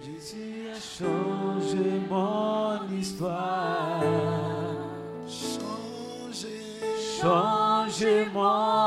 Jésus a changé mon histoire. Changé, changé mon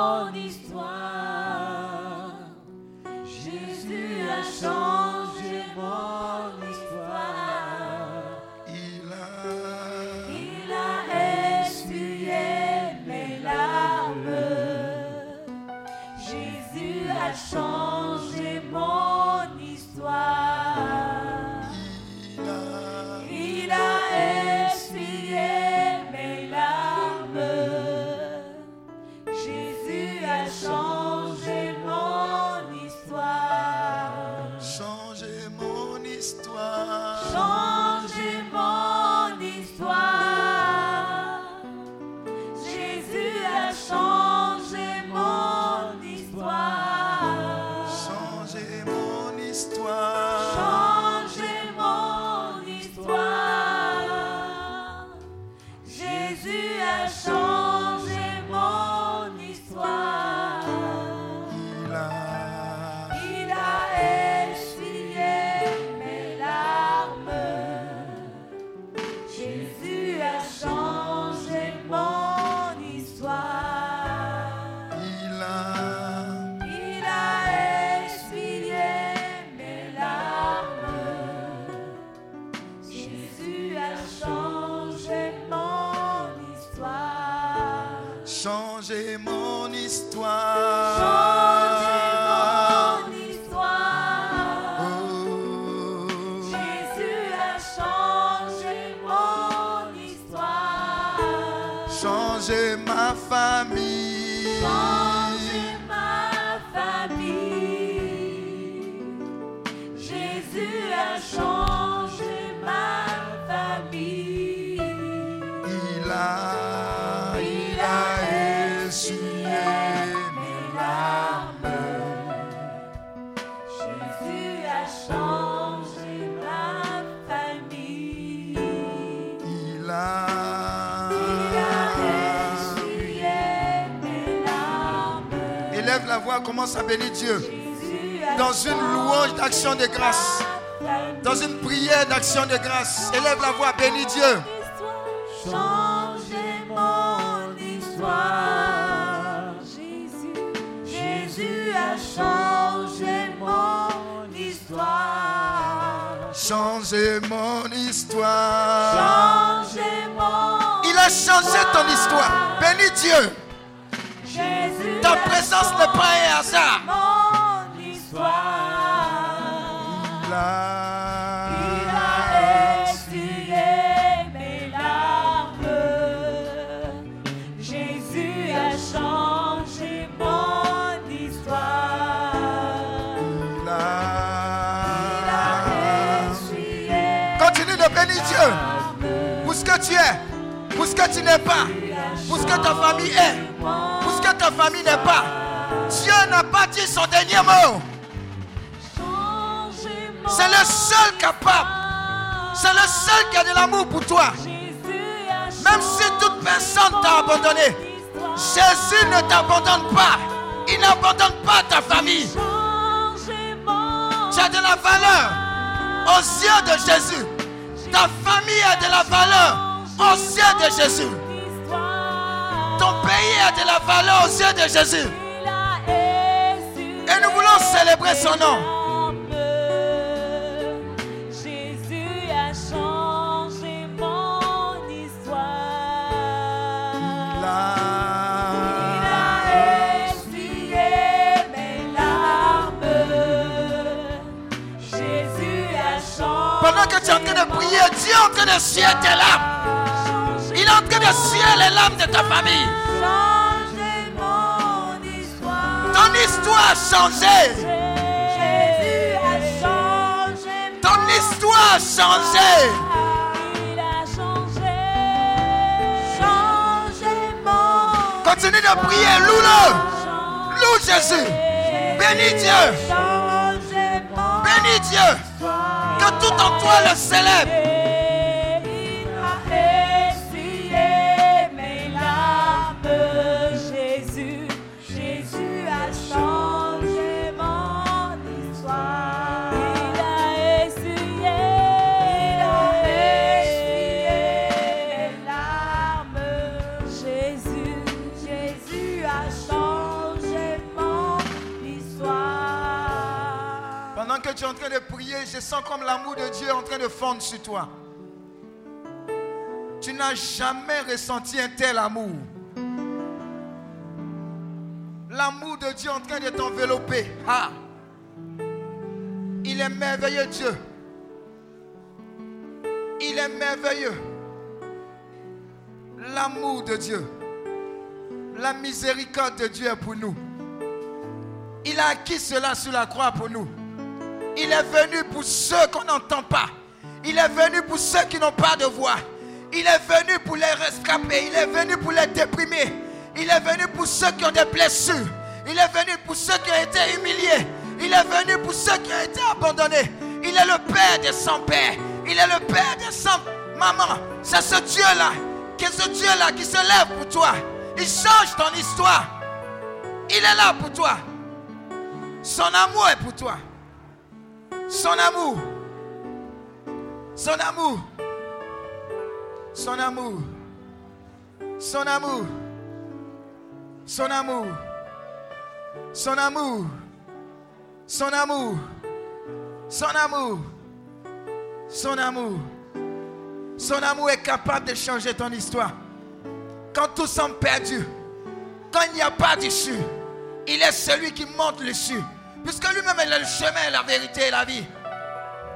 Et nous voulons célébrer son nom. Jésus a changé mon histoire. Il a essuyé mes larmes. Jésus a changé. Pendant que tu es en train de prier, Dieu est en train de suyer tes larmes. Il est en train de suyer les larmes de ta famille. Ton histoire a changé. Jésus a changé. Ton histoire a changé. Il a changé. Changé mon Continue de prier. Loue-le. Loue Jésus. Bénis Dieu. Bénis Dieu. Que tout en toi le célèbre. En train de prier, je sens comme l'amour de Dieu est en train de fondre sur toi. Tu n'as jamais ressenti un tel amour. L'amour de Dieu est en train de t'envelopper. Ah. Il est merveilleux Dieu. Il est merveilleux. L'amour de Dieu. La miséricorde de Dieu est pour nous. Il a acquis cela sur la croix pour nous. Il est venu pour ceux qu'on n'entend pas. Il est venu pour ceux qui n'ont pas de voix. Il est venu pour les rescaper. Il est venu pour les déprimer. Il est venu pour ceux qui ont des blessures. Il est venu pour ceux qui ont été humiliés. Il est venu pour ceux qui ont été abandonnés. Il est le Père des sans-pères. Il est le Père des sans Maman, c'est ce Dieu-là. Ce Dieu-là qui se lève pour toi. Il change ton histoire. Il est là pour toi. Son amour est pour toi. Son amour. Son amour. Son amour. Son amour. Son amour. Son amour. Son amour. Son amour. Son amour. Son amour est capable de changer ton histoire. Quand tout semble perdu, quand il n'y a pas d'issue, il est celui qui montre l'issue. Puisque lui-même est le chemin, la vérité et la vie.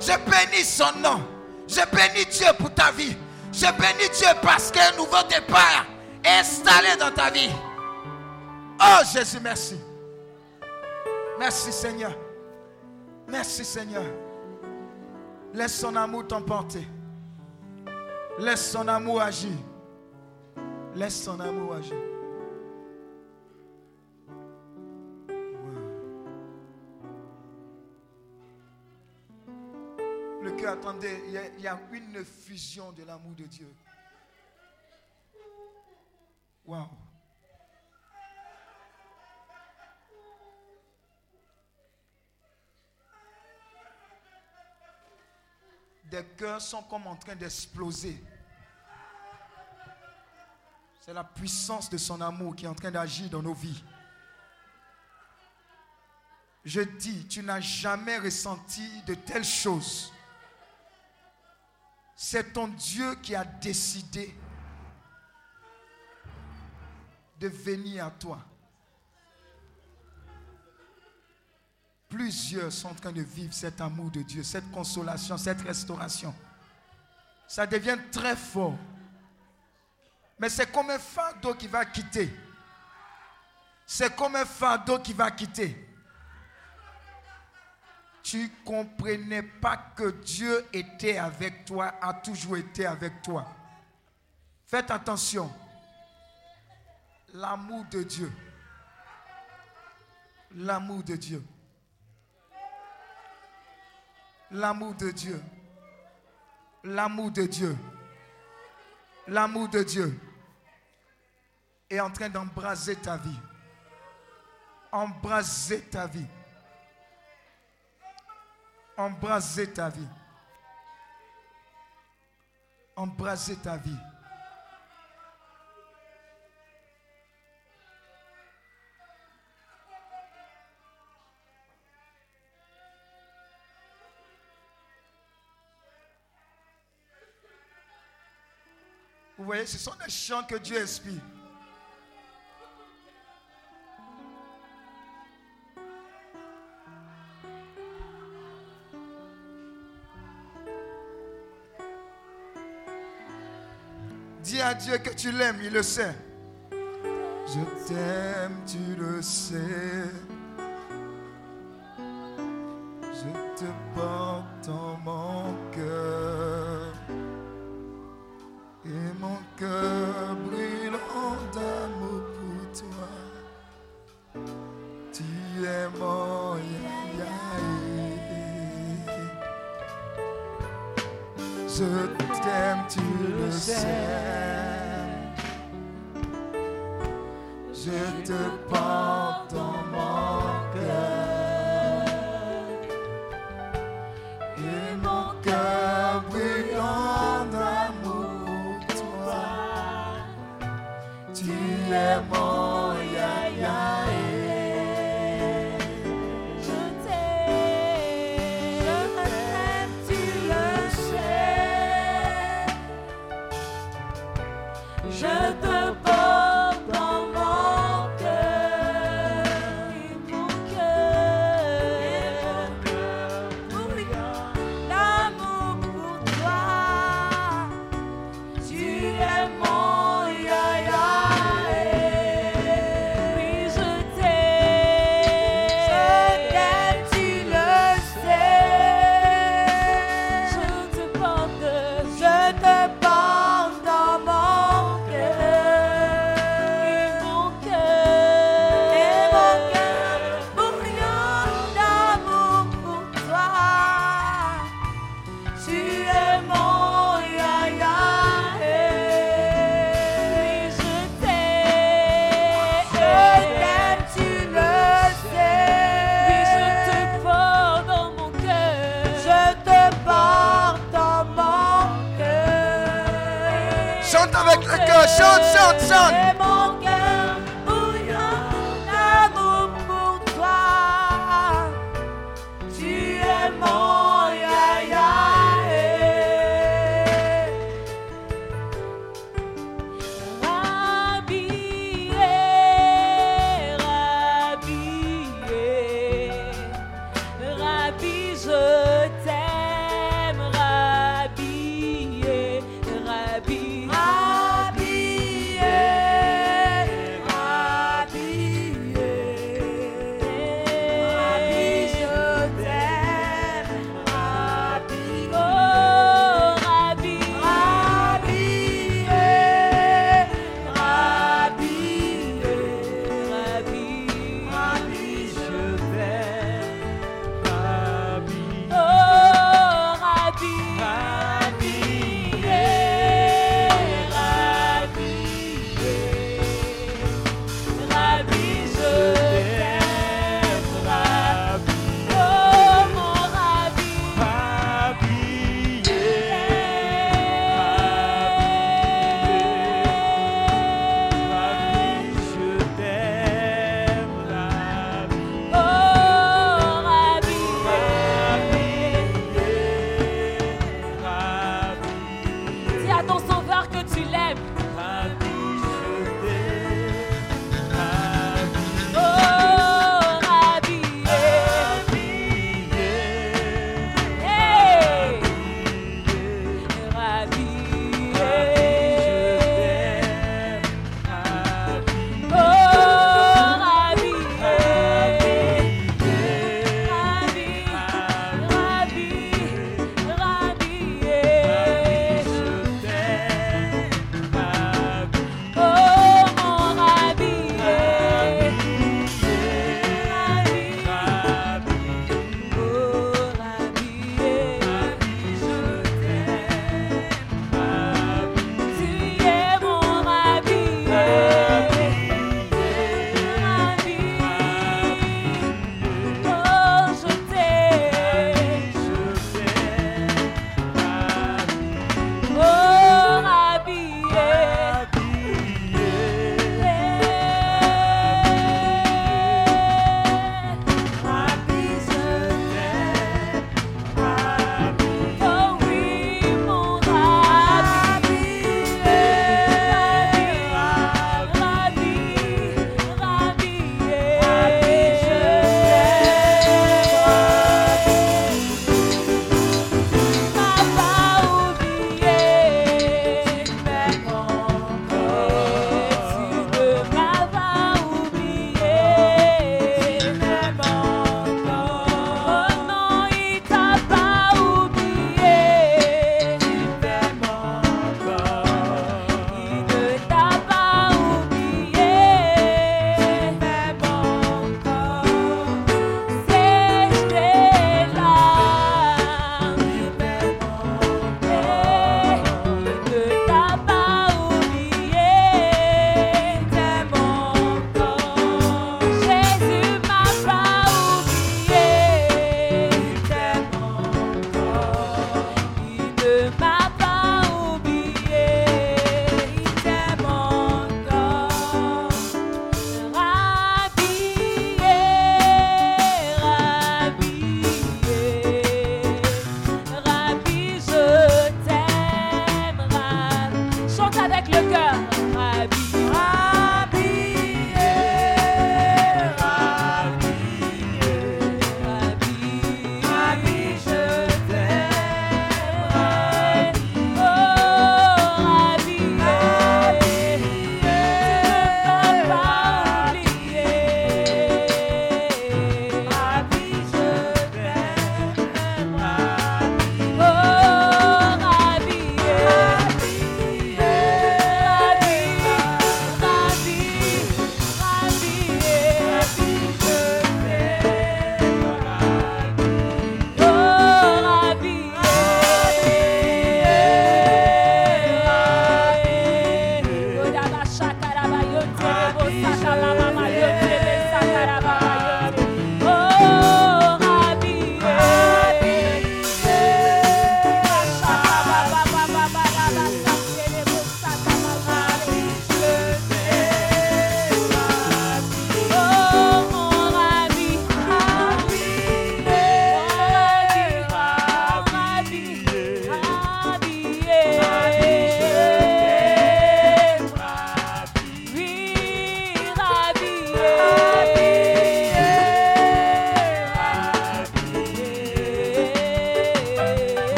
Je bénis son nom. Je bénis Dieu pour ta vie. Je bénis Dieu parce qu'un nouveau départ est installé dans ta vie. Oh Jésus, merci. Merci Seigneur. Merci Seigneur. Laisse son amour t'emporter. Laisse son amour agir. Laisse son amour agir. Le cœur, attendez, il y, a, une fusion de l'amour de Dieu. Waouh. Des cœurs sont comme en train d'exploser. C'est la puissance de son amour qui est en train d'agir dans nos vies. Je dis, tu n'as jamais ressenti de telles choses. C'est ton Dieu qui a décidé de venir à toi. Plusieurs sont en train de vivre cet amour de Dieu, cette consolation, cette restauration. Ça devient très fort. Mais c'est comme un fardeau qui va quitter. C'est comme un fardeau qui va quitter. Tu comprenais pas que Dieu était avec toi, a toujours été avec toi. Faites attention. L'amour de Dieu. L'amour de Dieu. L'amour de Dieu. L'amour de Dieu. L'amour de Dieu est en train d'embraser ta vie. Embraser ta vie. Embraser ta vie. Embraser ta vie. Vous voyez, ce sont des chants que Dieu inspire. à Dieu que tu l'aimes, il le sait. Je t'aime, tu le sais. Je te porte en mon cœur. Et mon cœur brûlant d'amour pour toi. Tu es mon yaïe. Je t'aime, tu le sais. Je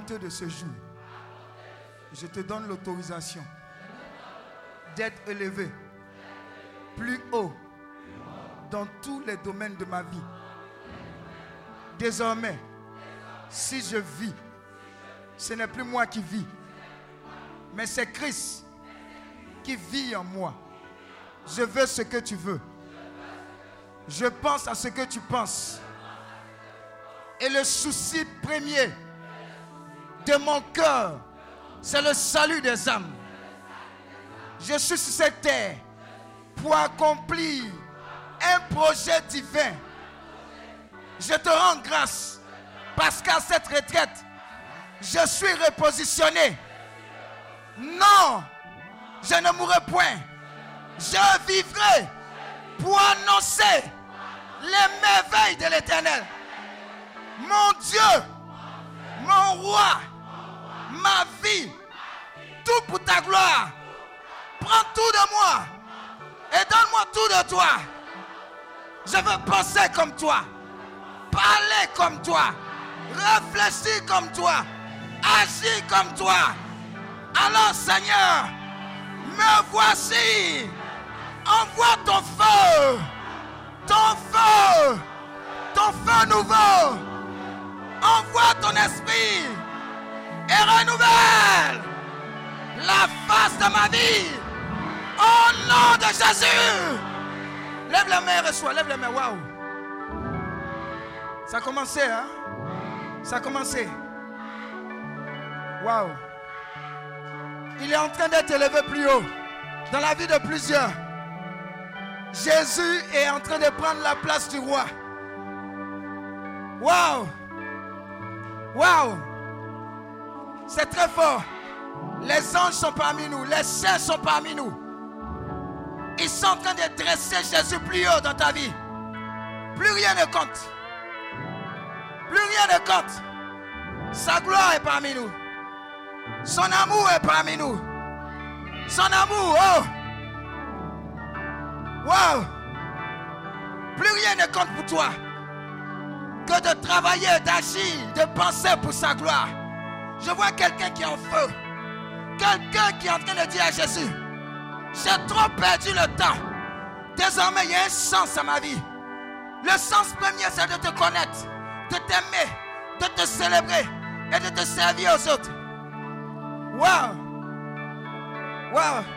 de ce jour, je te donne l'autorisation d'être élevé plus haut dans tous les domaines de ma vie. Désormais, si je vis, ce n'est plus moi qui vis, mais c'est Christ qui vit en moi. Je veux ce que tu veux. Je pense à ce que tu penses. Et le souci premier de mon cœur, c'est le salut des âmes. Je suis sur cette terre pour accomplir un projet divin. Je te rends grâce parce qu'à cette retraite, je suis repositionné. Non, je ne mourrai point. Je vivrai pour annoncer les merveilles de l'éternel. Mon Dieu, mon roi, ma vie, tout pour ta gloire. Prends tout de moi et donne-moi tout de toi. Je veux penser comme toi, parler comme toi, réfléchir comme toi, agir comme toi. Alors Seigneur, me voici. Envoie ton feu, ton feu, ton feu nouveau. Envoie ton esprit et renouvelle la face de ma vie. Au nom de Jésus. Lève la main et reçois. Lève la main. Waouh. Ça a commencé, hein? Ça a commencé. Waouh. Il est en train d'être élevé plus haut dans la vie de plusieurs. Jésus est en train de prendre la place du roi. Waouh. Waouh. C'est très fort. Les anges sont parmi nous. Les saints sont parmi nous. Ils sont en train de dresser Jésus plus haut dans ta vie. Plus rien ne compte. Plus rien ne compte. Sa gloire est parmi nous. Son amour est parmi nous. Son amour, oh. Wow. Plus rien ne compte pour toi que de travailler, d'agir, de penser pour sa gloire. Je vois quelqu'un qui est en feu. Quelqu'un qui est en train de dire à Jésus, j'ai trop perdu le temps. Désormais, il y a un sens à ma vie. Le sens premier, c'est de te connaître, de t'aimer, de te célébrer et de te servir aux autres. Wow! Wow!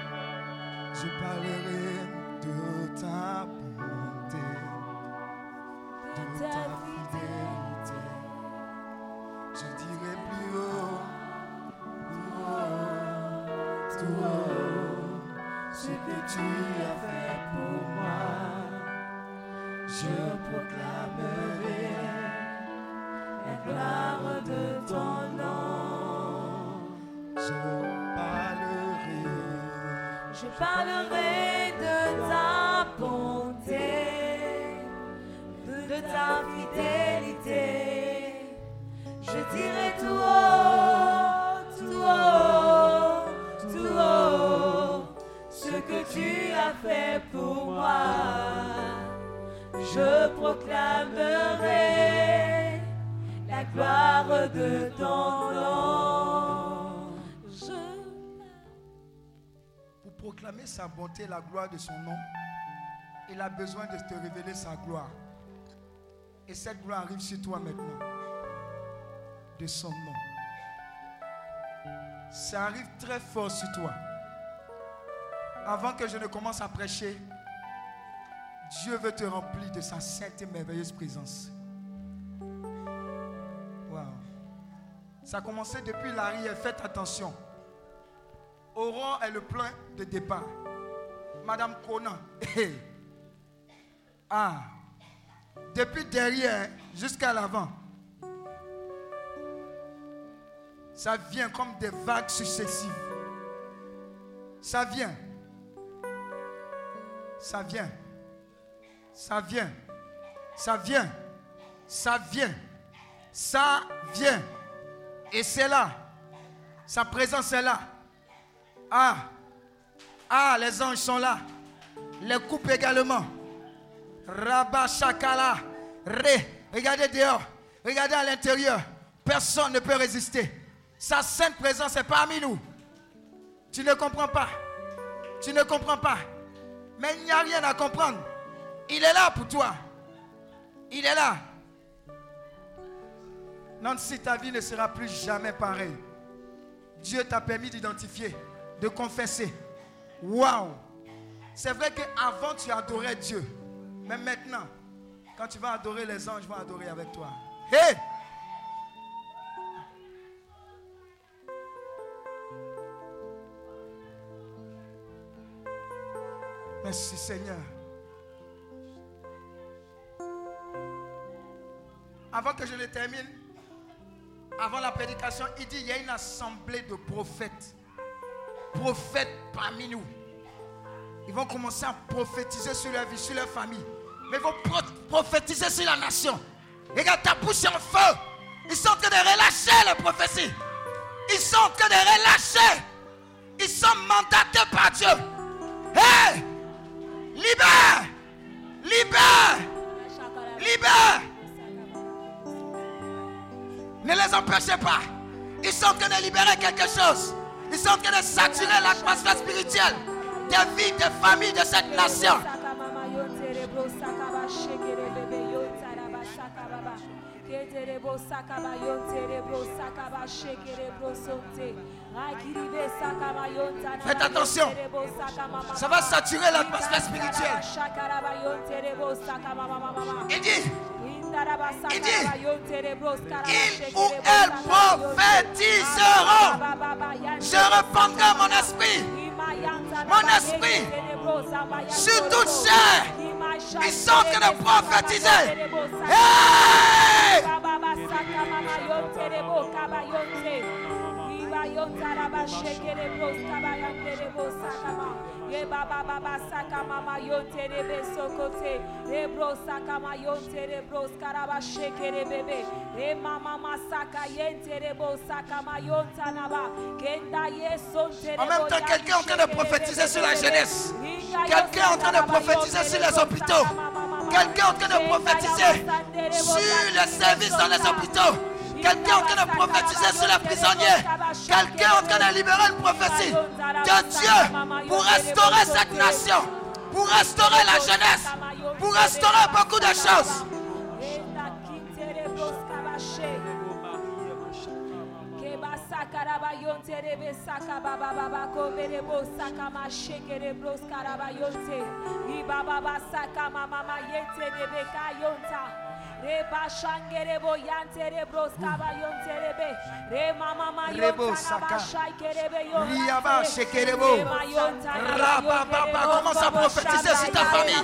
Je proclamerai la gloire de ton nom. Je Pour proclamer sa bonté la gloire de son nom, il a besoin de te révéler sa gloire. Et cette gloire arrive sur toi maintenant. De son nom. Ça arrive très fort sur toi. Avant que je ne commence à prêcher, Dieu veut te remplir de sa sainte et merveilleuse présence. Wow. Ça a commencé depuis l'arrière. Faites attention. Oran est le plan de départ. Madame Conan. ah. Depuis derrière jusqu'à l'avant. Ça vient comme des vagues successives. Ça vient. Ça vient. Ça vient. Ça vient. Ça vient. Ça vient. Et c'est là. Sa présence est là. Ah. Ah, les anges sont là. Les coupes également. Rabba Shakala. Ré. Regardez dehors. Regardez à l'intérieur. Personne ne peut résister. Sa sainte présence est parmi nous. Tu ne comprends pas. Tu ne comprends pas. Mais il n'y a rien à comprendre. Il est là pour toi. Il est là. Nancy, ta vie ne sera plus jamais pareille. Dieu t'a permis d'identifier, de confesser. Waouh! C'est vrai qu'avant tu adorais Dieu. Mais maintenant, quand tu vas adorer les anges, vont adorer avec toi. Hé! Merci Seigneur. Avant que je le termine, avant la prédication, il dit il y a une assemblée de prophètes. Prophètes parmi nous. Ils vont commencer à prophétiser sur leur vie, sur leur famille. Mais ils vont pro- prophétiser sur la nation. Regarde, ta bouche est en feu. Ils sont en train de relâcher les prophéties. Ils sont en train de relâcher. Ils sont mandatés par Dieu. Hé! Libère! Libère! Libère! Ne les empêchez pas. Ils sont en train de libérer quelque chose. Ils sont en train de saturer l'atmosphère spirituelle des vies, des familles de cette nation. Faites attention. Ça va saturer l'atmosphère spirituelle. Il dit, Il dit, ils ou elles prophétiseront. Je répandrai mon esprit mon esprit sur toute chair. Ils sont en train de prophétiser. Hey! En même temps, quelqu'un en train de prophétiser sur la jeunesse. Quelqu'un en train de prophétiser sur les hôpitaux. Quelqu'un en train de prophétiser sur les services dans les hôpitaux. Quelqu'un en train de prophétiser sur les prisonniers. Quelqu'un est en train de libérer une prophétie de Dieu pour restaurer cette nation, pour restaurer la jeunesse, pour restaurer beaucoup de choses. Rebo saka. Riaba shekerebo. Rabababa. Commence à prophétiser sur ta famille?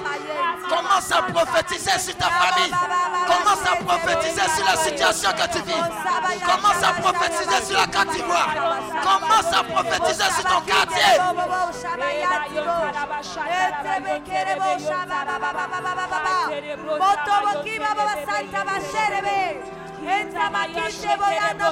Commence à prophétiser sur ta famille? Commence à prophétiser sur la situation que tu vis? Commence à prophétiser sur la Côte d'Ivoire? Commence à prophétiser sur ton quartier? Motoboki Baba Santa Basherebe. Entra Makishe Boyando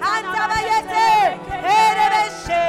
Ante vayete, erebeshe.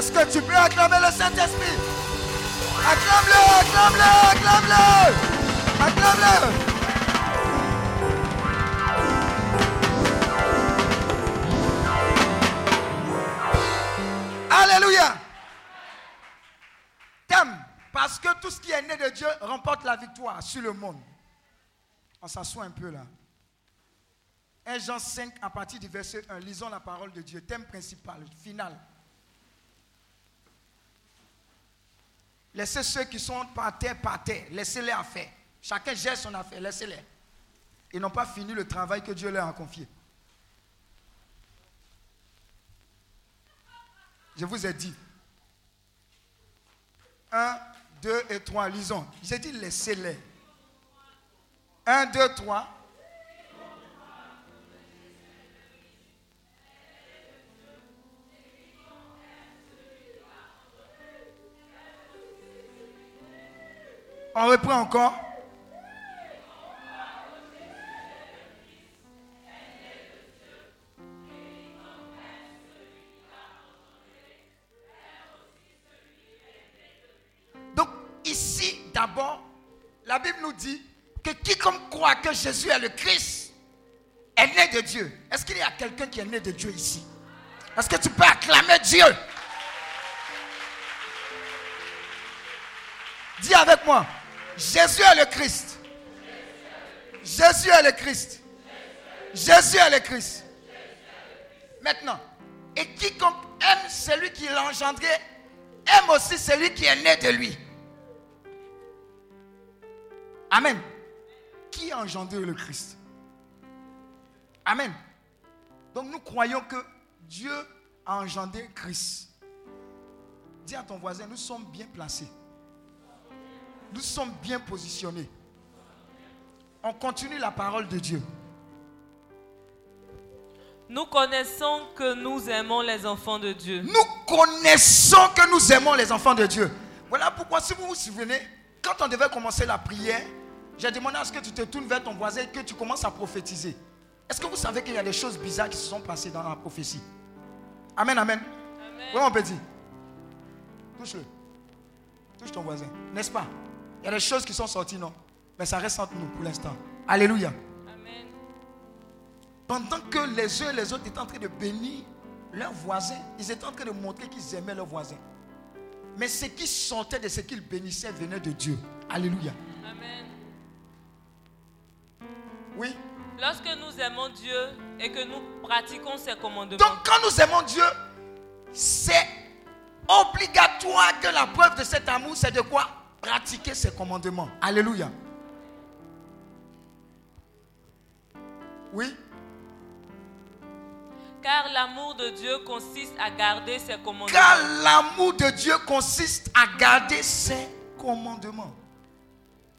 Est-ce que tu peux acclamer le Saint-Esprit? Acclame-le, acclame-le, acclame-le. Acclame-le. Alléluia. Thème. Parce que tout ce qui est né de Dieu remporte la victoire sur le monde. On s'assoit un peu là. 1 Jean 5, à partir du verset 1, lisons la parole de Dieu. Thème principal, final. Laissez ceux qui sont par terre, par terre. Laissez-les en faire. Chacun gère son affaire. Laissez-les. Ils n'ont pas fini le travail que Dieu leur a confié. Je vous ai dit. 1, 2 et 3, lisons. J'ai dit laissez-les. 1, 2, 3. On reprend encore. Donc ici, d'abord, la Bible nous dit que quiconque croit que Jésus est le Christ est né de Dieu. Est-ce qu'il y a quelqu'un qui est né de Dieu ici? Est-ce que tu peux acclamer Dieu? Dis avec moi, Jésus est le Christ. Jésus est le Christ. Jésus est le Christ. Maintenant, et quiconque aime celui qui l'a engendré, aime aussi celui qui est né de lui. Amen. Qui a engendré le Christ? Amen. Donc nous croyons que Dieu a engendré Christ. Dis à ton voisin, nous sommes bien placés. Nous sommes bien positionnés. On continue la parole de Dieu. Nous connaissons que nous aimons les enfants de Dieu. Nous connaissons que nous aimons les enfants de Dieu. Voilà pourquoi, si vous vous souvenez, quand on devait commencer la prière, j'ai demandé à ce que tu te tournes vers ton voisin et que tu commences à prophétiser. Est-ce que vous savez qu'il y a des choses bizarres qui se sont passées dans la prophétie? Amen, amen. Oui, mon petit. Touche-le. Touche ton voisin. N'est-ce pas? Il y a des choses qui sont sorties, non? Mais ça reste entre nous pour l'instant. Alléluia. Amen. Pendant que les uns et les autres étaient en train de bénir leurs voisins, ils étaient en train de montrer qu'ils aimaient leurs voisins. Mais ce qui sortait de ce qu'ils bénissaient venait de Dieu. Alléluia. Amen. Oui. Lorsque nous aimons Dieu et que nous pratiquons ses commandements, Donc quand nous aimons Dieu, c'est obligatoire que la preuve de cet amour, c'est de quoi? Pratiquer ses commandements. Alléluia. Oui. car l'amour de Dieu consiste à garder ses commandements. Car l'amour de Dieu consiste à garder ses commandements.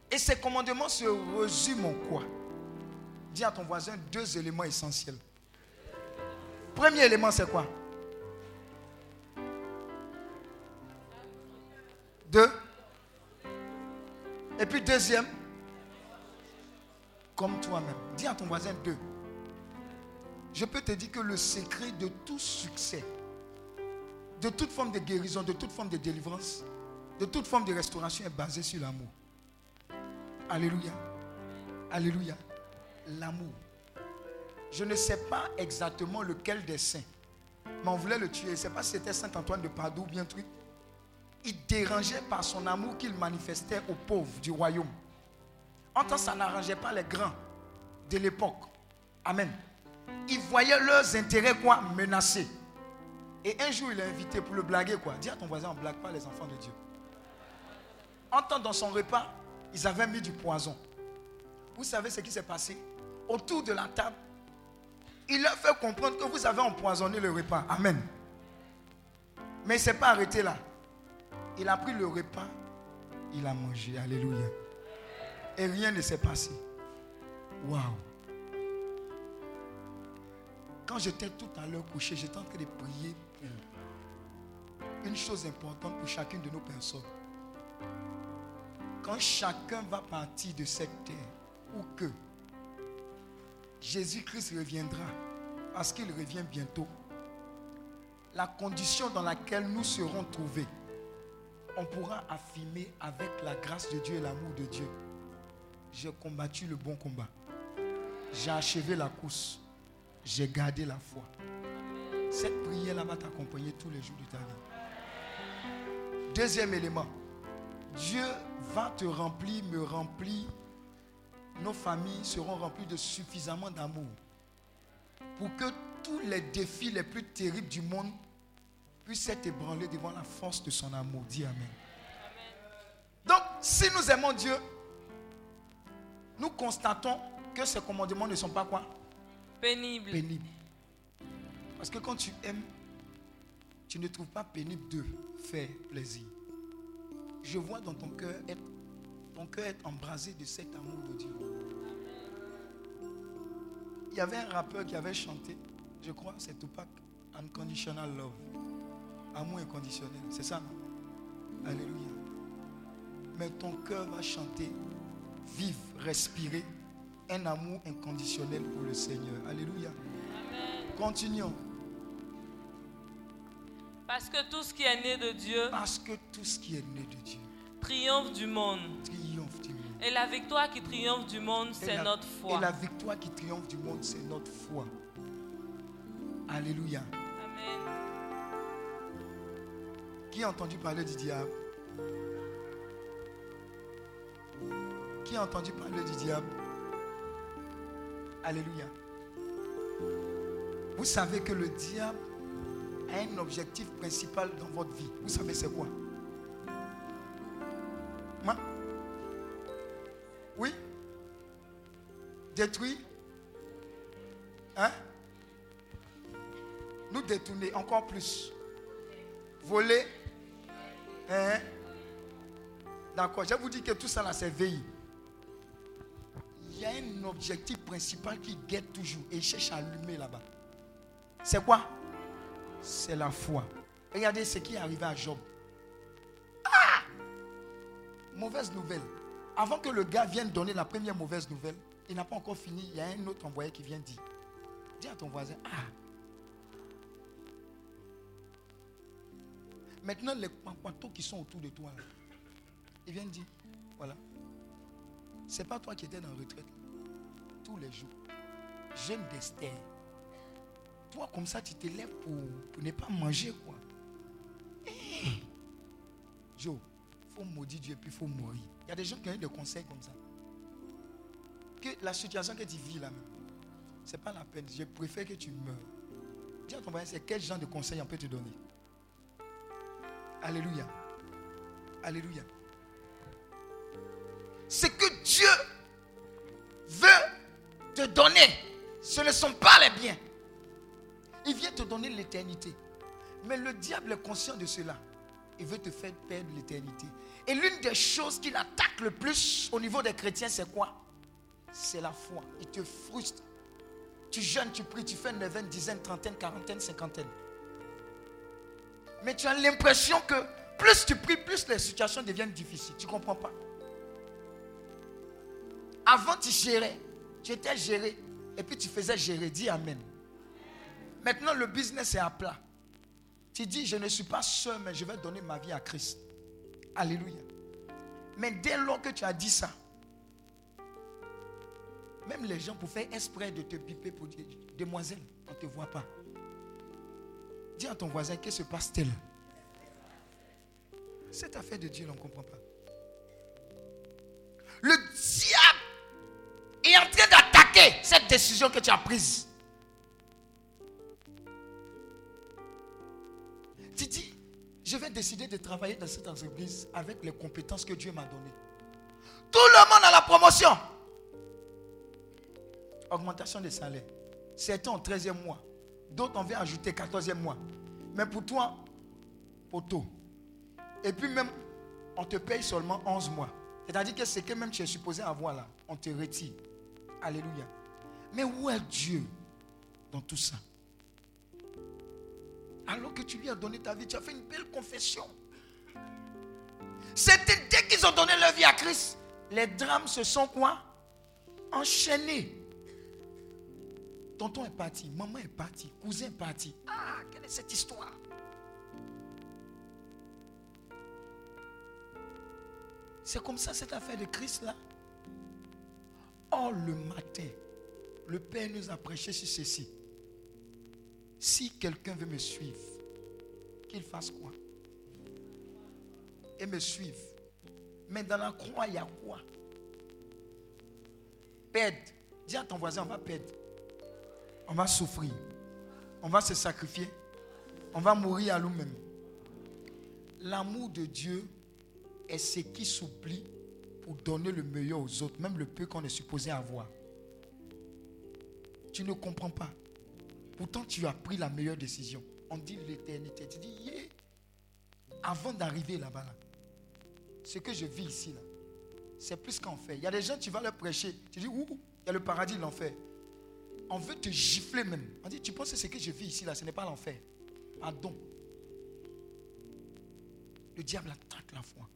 Et ces commandements se résument en quoi? Dis à ton voisin deux éléments essentiels. Premier élément, c'est quoi? Deux. Et puis deuxième, comme toi-même. Dis à ton voisin deux. Je peux te dire que le secret de tout succès, de toute forme de guérison, de toute forme de délivrance, de toute forme de restauration est basé sur l'amour. Alléluia. Alléluia. L'amour. Je ne sais pas exactement lequel des saints, mais on voulait le tuer. Je ne sais pas si c'était Saint Antoine de Padoue ou bien truc. Il dérangeait par son amour qu'il manifestait aux pauvres du royaume. En temps, ça n'arrangeait pas les grands de l'époque. Amen. Ils voyaient leurs intérêts quoi menacés. Et un jour, il a invité pour le blaguer quoi. Dis à ton voisin, on ne blague pas les enfants de Dieu. En temps, dans son repas, ils avaient mis du poison. Vous savez ce qui s'est passé? Autour de la table, il leur fait comprendre que vous avez empoisonné le repas. Amen. Mais il ne s'est pas arrêté là. Il a pris le repas, il a mangé. Alléluia. Et rien ne s'est passé. Waouh. Quand j'étais tout à l'heure couché, j'étais en train de prier pour une chose importante pour chacune de nos personnes. Quand chacun va partir de cette terre, ou que Jésus-Christ reviendra, parce qu'il revient bientôt, la condition dans laquelle nous serons trouvés, on pourra affirmer avec la grâce de Dieu et l'amour de Dieu. J'ai combattu le bon combat. J'ai achevé la course. J'ai gardé la foi. Cette prière-là va t'accompagner tous les jours de ta vie. Deuxième élément. Dieu va te remplir, me remplir. Nos familles seront remplies de suffisamment d'amour pour que tous les défis les plus terribles du monde puissent être ébranlés devant la force de son amour. Dis Amen. Donc, si nous aimons Dieu, nous constatons que ces commandements ne sont pas quoi? Pénible. Pénibles. Parce que quand tu aimes, tu ne trouves pas pénible de faire plaisir. Je vois dans ton cœur être, ton cœur être embrasé de cet amour de Dieu. Il y avait un rappeur qui avait chanté, je crois, c'est Tupac, Unconditional Love. Amour inconditionnel, c'est ça, non? Alléluia. Mais ton cœur va chanter, vivre, respirer un amour inconditionnel pour le Seigneur. Alléluia. Continuons. Parce que tout ce qui est né de Dieu Parce que tout ce qui est né de Dieu triomphe du monde. triomphe du monde. Et la victoire qui triomphe du monde, c'est notre foi. Et la victoire qui triomphe du monde, c'est notre foi. Alléluia. Amen. Qui a entendu parler du diable? Qui a entendu parler du diable? Alléluia. Vous savez que le diable a un objectif principal dans votre vie. Vous savez c'est quoi? Oui? Détruire? Hein? Nous détourner encore plus. Voler? Hein? D'accord, je vous dis que tout ça là, c'est veille. Il y a un objectif principal qui guette toujours et cherche à allumer là-bas. C'est quoi? C'est la foi. Regardez ce qui est arrivé à Job. Ah Mauvaise nouvelle. Avant que le gars vienne donner la première mauvaise nouvelle, il n'a pas encore fini. Il y a un autre envoyé qui vient dire. Dis à ton voisin, ah, Maintenant, les pampantons qui sont autour de toi, là, ils viennent dire, voilà, c'est pas toi qui étais dans la retraite tous les jours. Jeune d'Esther. Toi, comme ça, tu te lèves pour, ne pas manger, quoi. Hey. Joe, il faut maudire Dieu et puis il faut mourir. Il y a des gens qui ont eu des conseils comme ça. Que la situation que tu vis là c'est pas la peine. Je préfère que tu meurs. Dis à ton voisin, c'est quel genre de conseil on peut te donner? Alléluia. Alléluia. Ce que Dieu veut te donner, ce ne sont pas les biens. Il vient te donner l'éternité. Mais le diable est conscient de cela. Il veut te faire perdre l'éternité. Et l'une des choses qu'il attaque le plus au niveau des chrétiens, c'est quoi? C'est la foi. Il te frustre. Tu jeûnes, tu pries, tu fais une neuvaine, dizaine, trentaine, quarantaine, cinquantaine. Mais tu as l'impression que plus tu pries, plus les situations deviennent difficiles. Tu ne comprends pas. Avant, tu gérais. Tu étais géré. Et puis tu faisais gérer. Dis Amen. Maintenant, le business est à plat. Tu dis, je ne suis pas seul, mais je vais donner ma vie à Christ. Alléluia. Mais dès lors que tu as dit ça, même les gens pour faire exprès de te piper pour dire, demoiselle, on ne te voit pas. Dis à ton voisin, que se passe-t-il? Cette affaire de Dieu, on ne comprend pas. Le diable est en train d'attaquer cette décision que tu as prise. Tu dis, je vais décider de travailler dans cette entreprise avec les compétences que Dieu m'a données. Tout le monde a la promotion. Augmentation des salaires. Certains ont 13e mois. D'autres on vient ajouter 14e mois. Mais pour toi, auto. Et puis même, on te paye seulement 11 mois. C'est-à-dire que ce que même tu es supposé avoir là, on te retire. Alléluia. Mais où est Dieu dans tout ça? Alors que tu lui as donné ta vie, tu as fait une belle confession. C'était dès qu'ils ont donné leur vie à Christ, les drames se sont quoi? Enchaînés. Tonton est parti, maman est parti, cousin est parti. Ah, quelle est cette histoire? C'est comme ça cette affaire de Christ là. Or, le matin, le Père nous a prêché sur ceci. Si quelqu'un veut me suivre, qu'il fasse quoi? Et me suive. Mais dans la croix, il y a quoi? Perdre. Dis à ton voisin, on va perdre. On va souffrir. On va se sacrifier. On va mourir à nous-mêmes. L'amour de Dieu est ce qui s'oublie pour donner le meilleur aux autres, même le peu qu'on est supposé avoir. Tu ne comprends pas. Pourtant, tu as pris la meilleure décision. On dit l'éternité. Tu dis, yeah. avant d'arriver là-bas, là, ce que je vis ici, là, c'est plus qu'en fait. Il y a des gens, tu vas leur prêcher. Tu dis, ouh, il y a le paradis, l'enfer. On veut te gifler même. On dit, tu penses que ce que je vis ici, là, ce n'est pas l'enfer? Pardon. Le diable attaque la foi.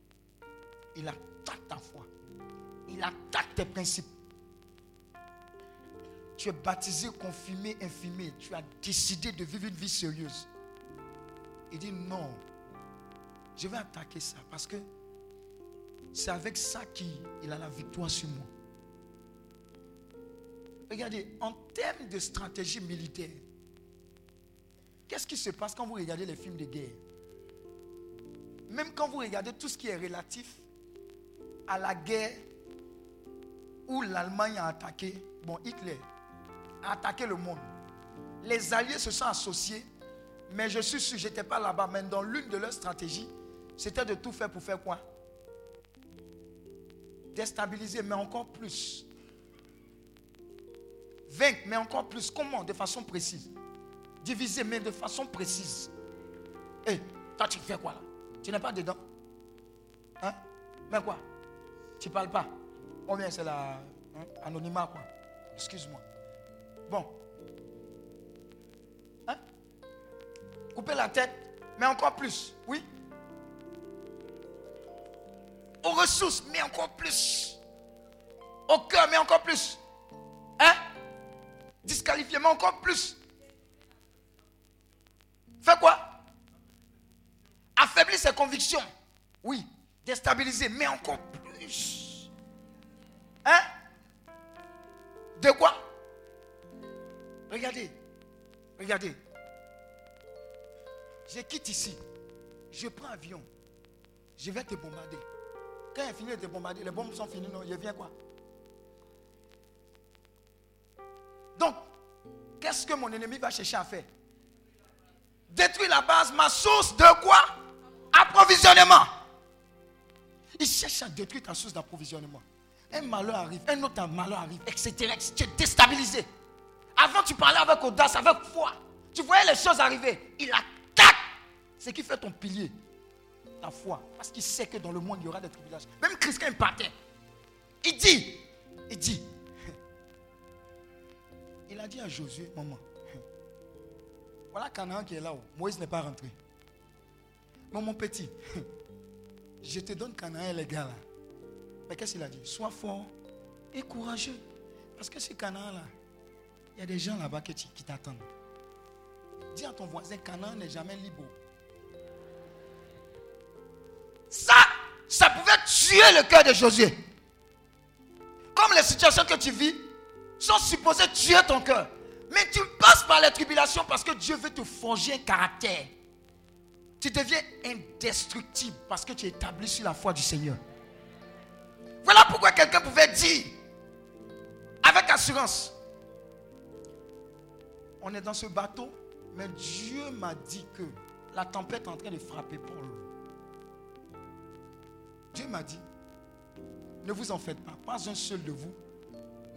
Il attaque ta foi. Il attaque tes principes. Tu es baptisé, confirmé, infirmé. Tu as décidé de vivre une vie sérieuse. Il dit non. Je vais attaquer ça parce que c'est avec ça qu'il a la victoire sur moi. Regardez, en termes de stratégie militaire, qu'est-ce qui se passe quand vous regardez les films de guerre? Même quand vous regardez tout ce qui est relatif à la guerre où l'Allemagne a attaqué, bon, Hitler a attaqué le monde. Les Alliés se sont associés, mais je suis sûr, je n'étais pas là-bas, mais dans l'une de leurs stratégies, c'était de tout faire pour faire quoi? Déstabiliser, mais encore plus. Vaincre, mais encore plus. Comment? De façon précise. Diviser, mais de façon précise. Hé, toi, tu fais quoi là? Tu n'es pas dedans Hein? Mais quoi? Tu parles pas Oh bien, c'est la hein, anonymat, quoi? Excuse-moi. Bon. Hein? Couper la tête, mais encore plus. Oui? Aux ressources, mais encore plus. Au cœur, mais encore plus. Hein? Disqualifier, mais encore plus. Fais quoi? Affaiblir ses convictions. Oui. Déstabiliser, mais encore plus. Hein? De quoi? Regardez. Regardez. Je quitte ici. Je prends avion. Je vais te bombarder. Quand il est fini de te bombarder, les bombes sont finies, non, je viens quoi? Donc, qu'est-ce que mon ennemi va chercher à faire? Détruire la base, ma source de quoi? Approvisionnement. Il cherche à détruire ta source d'approvisionnement. Un malheur arrive, un autre malheur arrive, etc. Tu es déstabilisé. Avant, tu parlais avec audace, avec foi. Tu voyais les choses arriver. Il attaque ce qui fait ton pilier. Ta foi. Parce qu'il sait que dans le monde, il y aura des tribulations. Même Christ, quand il partait, il dit, il dit, il a dit à Josué, maman, voilà Canaan qui est là-haut. Moïse n'est pas rentré. Mais mon petit, je te donne Canaan les gars là. Mais qu'est-ce qu'il a dit? Sois fort et courageux. Parce que ce Canaan là, il y a des gens là-bas qui t'attendent. Dis à ton voisin, Canaan n'est jamais libre. Ça, ça pouvait tuer le cœur de Josué. Comme les situations que tu vis sont supposées tuer ton cœur. Mais tu passes par les tribulations parce que Dieu veut te forger un caractère. Tu deviens indestructible parce que tu es établi sur la foi du Seigneur. Voilà pourquoi quelqu'un pouvait dire avec assurance, on est dans ce bateau, mais Dieu m'a dit que la tempête est en train de frapper Paul. Dieu m'a dit, ne vous en faites pas, pas un seul de vous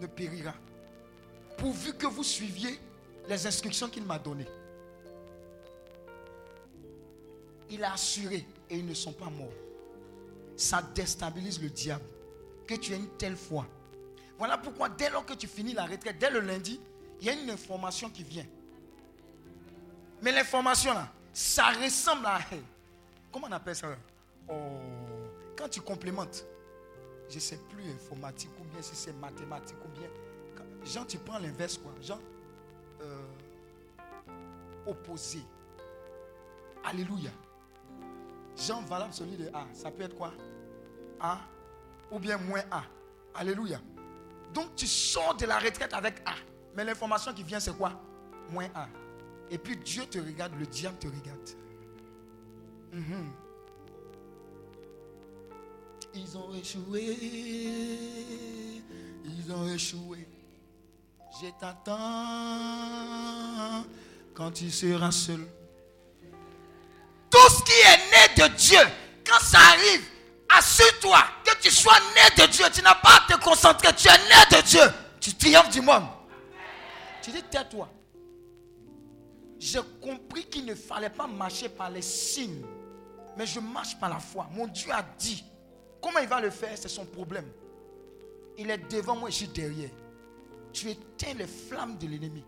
ne périra. Pourvu que vous suiviez les instructions qu'il m'a données. Il a assuré et ils ne sont pas morts. Ça déstabilise le diable. Que tu aies une telle foi. Voilà pourquoi dès lors que tu finis la retraite, dès le lundi, il y a une information qui vient. Mais l'information là, ça ressemble à... Comment on appelle ça? Oh, Quand tu complémentes, je ne sais plus informatique ou bien si c'est mathématique ou bien... Jean, tu prends l'inverse quoi Jean, euh, opposé. Alléluia. Jean valable celui de A, ça peut être quoi? A ou bien moins A. Alléluia. Donc tu sors de la retraite avec A. Mais l'information qui vient, c'est quoi? Moins A. Et puis Dieu te regarde, le diable te regarde. Mhm. Ils ont échoué. Ils ont échoué. Je t'attends quand tu seras seul. Tout ce qui est né de Dieu, quand ça arrive, assure-toi que tu sois né de Dieu. Tu n'as pas à te concentrer. Tu es né de Dieu. Tu triomphes du monde. Tu dis, tais-toi. J'ai compris qu'il ne fallait pas marcher par les signes, mais je marche par la foi. Mon Dieu a dit. Comment il va le faire, c'est son problème. Il est devant moi et je suis derrière. Tu éteins les flammes de l'ennemi.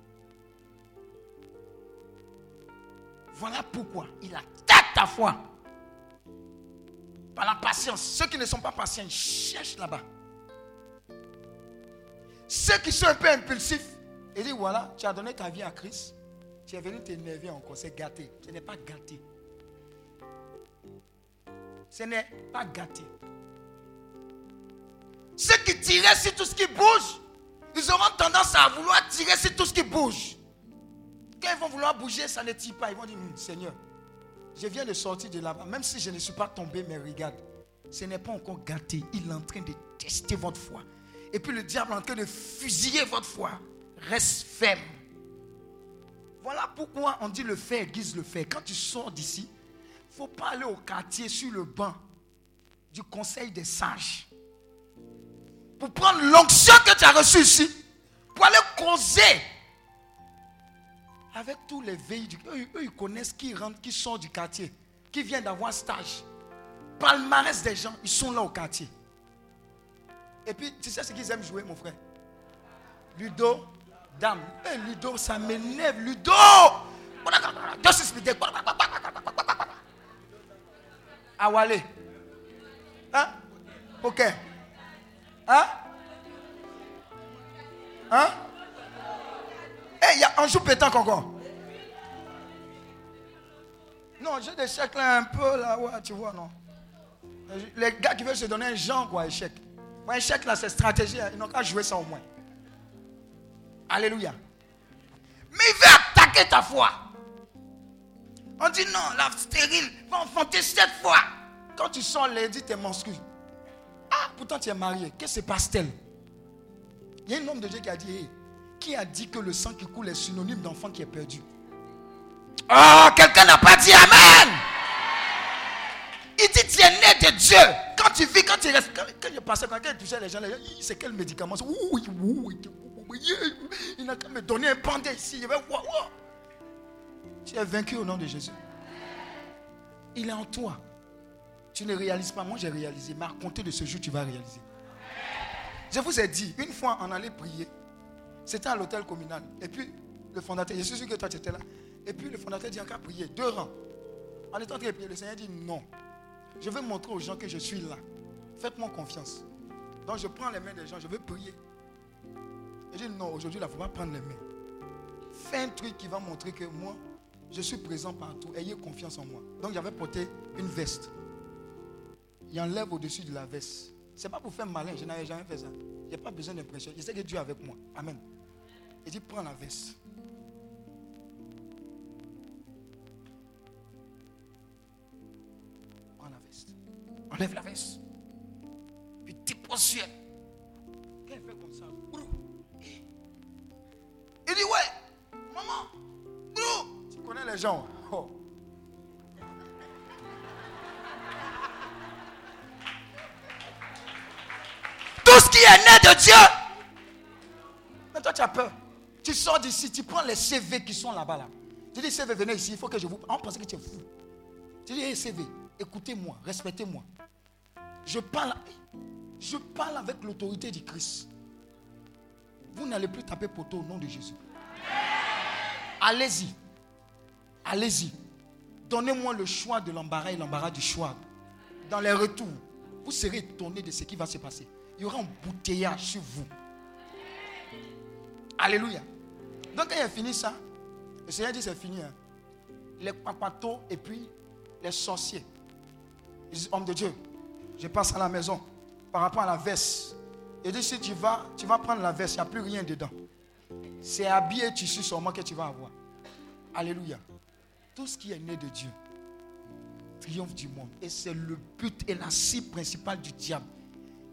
Voilà pourquoi il attaque ta foi. Par la patience. Ceux qui ne sont pas patients, cherchent là-bas. Ceux qui sont un peu impulsifs, ils disent voilà, tu as donné ta vie à Christ. Tu es venu t'énerver encore. C'est gâté. Ce n'est pas gâté. Ce n'est pas gâté. Ceux qui tirent sur tout ce qui bouge, ils auront tendance à vouloir tirer sur tout ce qui bouge. Quand ils vont vouloir bouger, ça ne tire pas. Ils vont dire, Hum, Seigneur, je viens de sortir de là-bas. Même si je ne suis pas tombé, mais regarde, ce n'est pas encore gâté. Il est en train de tester votre foi. Et puis le diable est en train de fusiller votre foi. Reste ferme. Voilà pourquoi on dit le fait aiguise le fait. Quand tu sors d'ici, il ne faut pas aller au quartier sur le banc du conseil des sages. Pour prendre l'onction que tu as reçue ici. Pour aller causer avec tous les du- Eux, eux, ils connaissent qui rentre, qui sort du quartier, qui vient d'avoir stage. Palmarès des gens, ils sont là au quartier. Et puis, tu sais ce qu'ils aiment jouer, mon frère? Ludo, dame. Eh, Ludo, ça m'énerve. Ludo. Awale. Hein? Ok. Hein? Hein? Eh, il y a un jour pétanque encore. Non, j'ai des chèques là un peu là, ouais, tu vois, non. Les gars qui veulent se donner un genre, quoi, échec. Ouais, un chèque là, c'est stratégie, hein. ils n'ont qu'à jouer ça au moins. Alléluia. Mais il veut attaquer ta foi. On dit non, la stérile va enfanter cette fois. Quand tu sors lundi, tu es menstrué. Ah, pourtant tu es marié. Qu'est-ce qui se passe-t-elle? Il y a un homme de Dieu qui a dit Hey, qui a dit que le sang qui coule est synonyme d'enfant qui est perdu? Oh, quelqu'un n'a pas dit Amen. Il dit tu es né de Dieu. Quand tu vis, quand tu restes, quand, je passais, quand il touchait les gens, les gens, c'est quel médicament? Oui, oui, oui, Il n'a qu'à me donner un bandé ici. Je vais. Tu es vaincu au nom de Jésus. Il est en toi. Tu ne réalises pas. Moi, j'ai réalisé. Mais à compter de ce jour, tu vas réaliser. Je vous ai dit, une fois, on allait prier. C'était à l'hôtel communal. Et puis, le fondateur, je suis sûr que toi, tu étais là. Et puis, le fondateur dit, on va prier. Deux rangs. On est en train de prier. Le Seigneur dit, non. Je veux montrer aux gens que je suis là. Faites-moi confiance. Donc, je prends les mains des gens. Je veux prier. Je dis, non, aujourd'hui, il ne faut pas prendre les mains. Fais un truc qui va montrer que moi, je suis présent partout. Ayez confiance en moi. Donc, j'avais porté une veste. Il enlève au-dessus de la veste. Ce n'est pas pour faire malin. Je n'avais jamais fait ça. Il n'y a pas besoin d'impression. Je sais que Dieu est avec moi. Amen. Il dit, prends la veste. Prends la veste. Enlève la veste. Puis dépose sur elle. Il fait comme ça, brou. il dit, ouais, maman. Tu connais les gens. Oh. Est né de Dieu. Mais toi, tu as peur. Tu sors d'ici, tu prends les CV qui sont là-bas. Là. Tu dis, CV, venez ici, il faut que je vous. On pensait que tu es fou. Tu dis, CV, écoutez-moi, respectez-moi. Je parle, je parle avec l'autorité du Christ. Vous n'allez plus taper poteau au nom de Jésus. Allez-y. Allez-y. Donnez-moi le choix de l'embarras et l'embarras du choix. Dans les retours, vous serez étonné de ce qui va se passer. Il y aura un bouteillage sur vous. Alléluia. Donc quand il a fini ça, le Seigneur dit c'est fini. hein. Les papatos et puis les sorciers. Ils disent, homme de Dieu, je passe à la maison. par rapport à la veste. Il dit, si tu vas, tu vas prendre la veste, il n'y a plus rien dedans. C'est habillé tissu seulement que tu vas avoir. Alléluia. Tout ce qui est né de Dieu triomphe du monde. Et c'est le but et la cible principale du diable.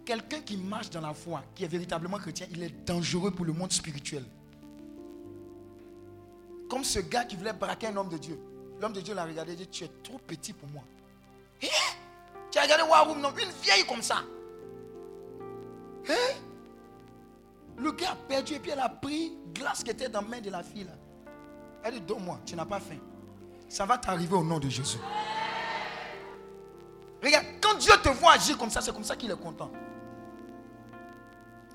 Quelqu'un qui marche dans la foi, qui est véritablement chrétien, il est dangereux pour le monde spirituel. Comme ce gars qui voulait braquer un homme de Dieu. L'homme de Dieu l'a regardé et dit, tu es trop petit pour moi. Eh? Tu as regardé Waroum, non, une vieille comme ça. Eh? Le gars a perdu et puis elle a pris glace qui était dans la main de la fille. Elle dit, donne-moi, tu n'as pas faim. Ça va t'arriver au nom de Jésus. Regarde, quand Dieu te voit agir comme ça, c'est comme ça qu'il est content.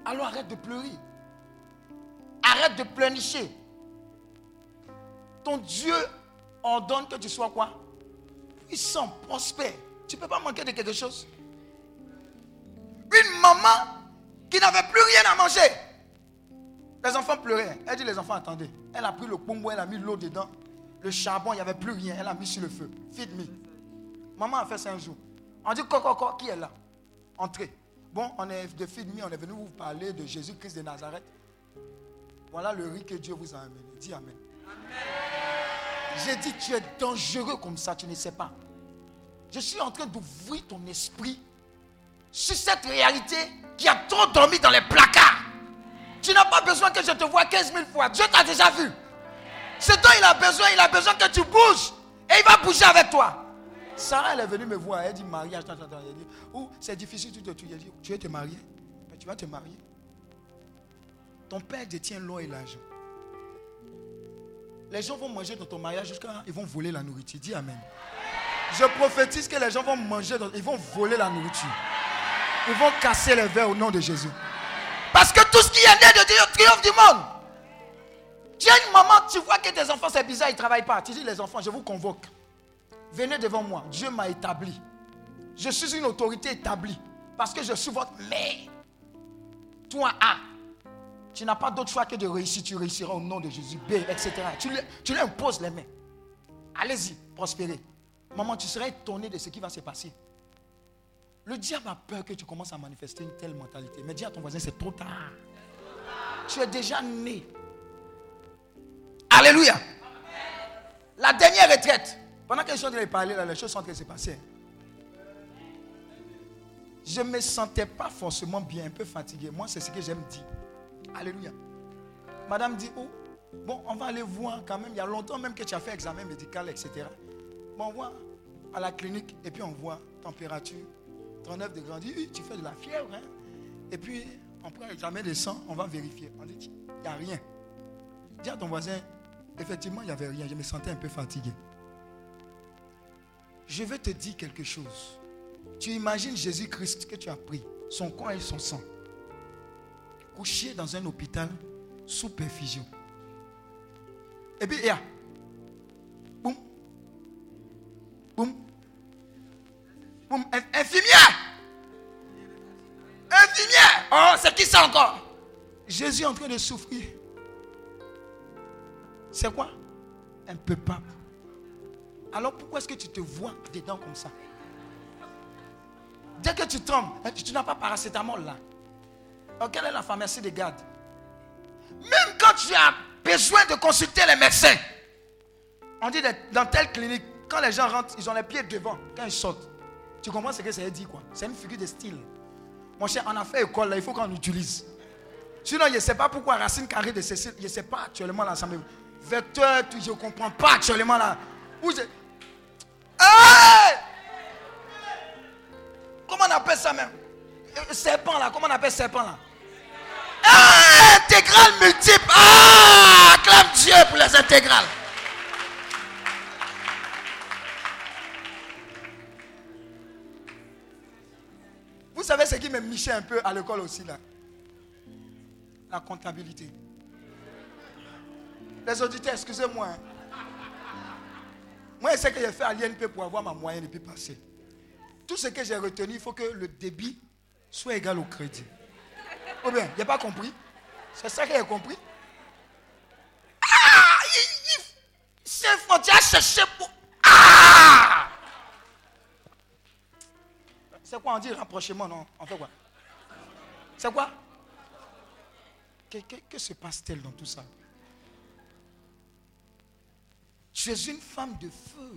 Alors arrête de pleurer. Arrête de pleurnicher. Ton Dieu ordonne que tu sois quoi? Puissant, prospère. Tu ne peux pas manquer de quelque chose. Une maman qui n'avait plus rien à manger. Les enfants pleuraient. Elle dit les enfants, attendez. Elle a pris le pombo, elle a mis l'eau dedans. Le charbon, il n'y avait plus rien. Elle a mis sur le feu. Feed me. Maman a fait ça un jour. On dit, coco, qui est là? Entrez. Bon, on est de Feed me, on est venu vous parler de Jésus-Christ de Nazareth. Voilà le riz que Dieu vous a amené. Dis Amen. J'ai dit, tu es dangereux comme ça, tu ne sais pas. Je suis en train d'ouvrir ton esprit sur cette réalité qui a trop dormi dans les placards. Tu n'as pas besoin que je te voie 15 000 fois. Dieu t'a déjà vu. Ce dont il a besoin, il a besoin que tu bouges. Et il va bouger avec toi. Sarah, elle est venue me voir. Elle dit mariage. Attends, attends. Elle dit, oh, c'est difficile, tu te tues. tu veux te. Mais tu vas te marier. Ton père détient l'eau et l'argent. Les gens vont manger dans ton mariage jusqu'à ils vont voler la nourriture. Dis Amen. Je prophétise que les gens vont manger, ils vont voler la nourriture. Ils vont casser les verres au nom de Jésus. Parce que tout ce qui est né de Dieu triomphe du monde. Tu as une maman, tu vois que tes enfants, c'est bizarre, ils ne travaillent pas. Tu dis, les enfants, je vous convoque. Venez devant moi. Dieu m'a établi. Je suis une autorité établie. Parce que je suis votre mère. Toi, A. Tu n'as pas d'autre choix que de réussir. Tu réussiras au nom de Jésus. B, etc. Tu lui, tu les mains. Allez-y, prospérez. Maman, tu serais étonné de ce qui va se passer. Le diable a peur que tu commences à manifester une telle mentalité. Mais dis à ton voisin, c'est trop tard. Tu es déjà né. Alléluia. La dernière retraite. Pendant que je suis en train de parler, là, les choses sont en train de se passer. Je ne me sentais pas forcément bien, un peu fatigué. Moi, c'est ce que j'aime dire. Alléluia. Madame dit, oh, bon, on va aller voir quand même. Il y a longtemps même que tu as fait examen médical, etc. Bon, on voit à la clinique et puis on voit température, 39 degrés. On dit, tu fais de la fièvre. Hein? Et puis, on prend l'examen de sang, on va vérifier. On dit, il n'y a rien. Dis à ton voisin, effectivement, il n'y avait rien. Je me sentais un peu fatigué. Je vais te dire quelque chose. Tu imagines Jésus-Christ que tu as pris, son corps et son sang, couché dans un hôpital sous perfusion. Et puis, a, boum, boum, boum, infirmière, infirmière. Oh, c'est qui ça encore? Jésus est en train de souffrir. C'est quoi? Un peu pas. Alors pourquoi est-ce que tu te vois dedans comme ça? Dès que tu trembles, hein, tu, n'as pas paracétamol là. Alors, quelle est la pharmacie de garde? Même quand tu as besoin de consulter les médecins, on dit dans telle clinique, quand les gens rentrent, ils ont les pieds devant. Quand ils sortent, tu comprends ce que ça dire quoi? C'est une figure de style. Mon cher, on a fait école là, il faut qu'on utilise. Sinon, je ne sais pas pourquoi Racine Carrée de Cécile, je ne sais pas actuellement là, ça me... Vecteur, je ne comprends pas actuellement là. Où Comment on appelle ça même? Serpent là, comment on appelle serpent là? Ah, Intégral multiple. Ah, acclame Dieu pour les intégrales. Vous savez ce qui me michait un peu à l'école aussi là? La comptabilité. Les auditeurs, excusez-moi. Moi, je sais que j'ai fait à l'INP pour avoir ma moyenne et puis passer. Tout ce que j'ai retenu, il faut que le débit soit égal au crédit. Ou bien, n'a pas compris. C'est ça qu'il a compris. Ah! C'est fort, tu as cherché pour. Ah! C'est quoi on dit rapprochement, non? On fait quoi? C'est quoi? Que, que- que se passe-t-il dans tout ça? Tu une femme de feu.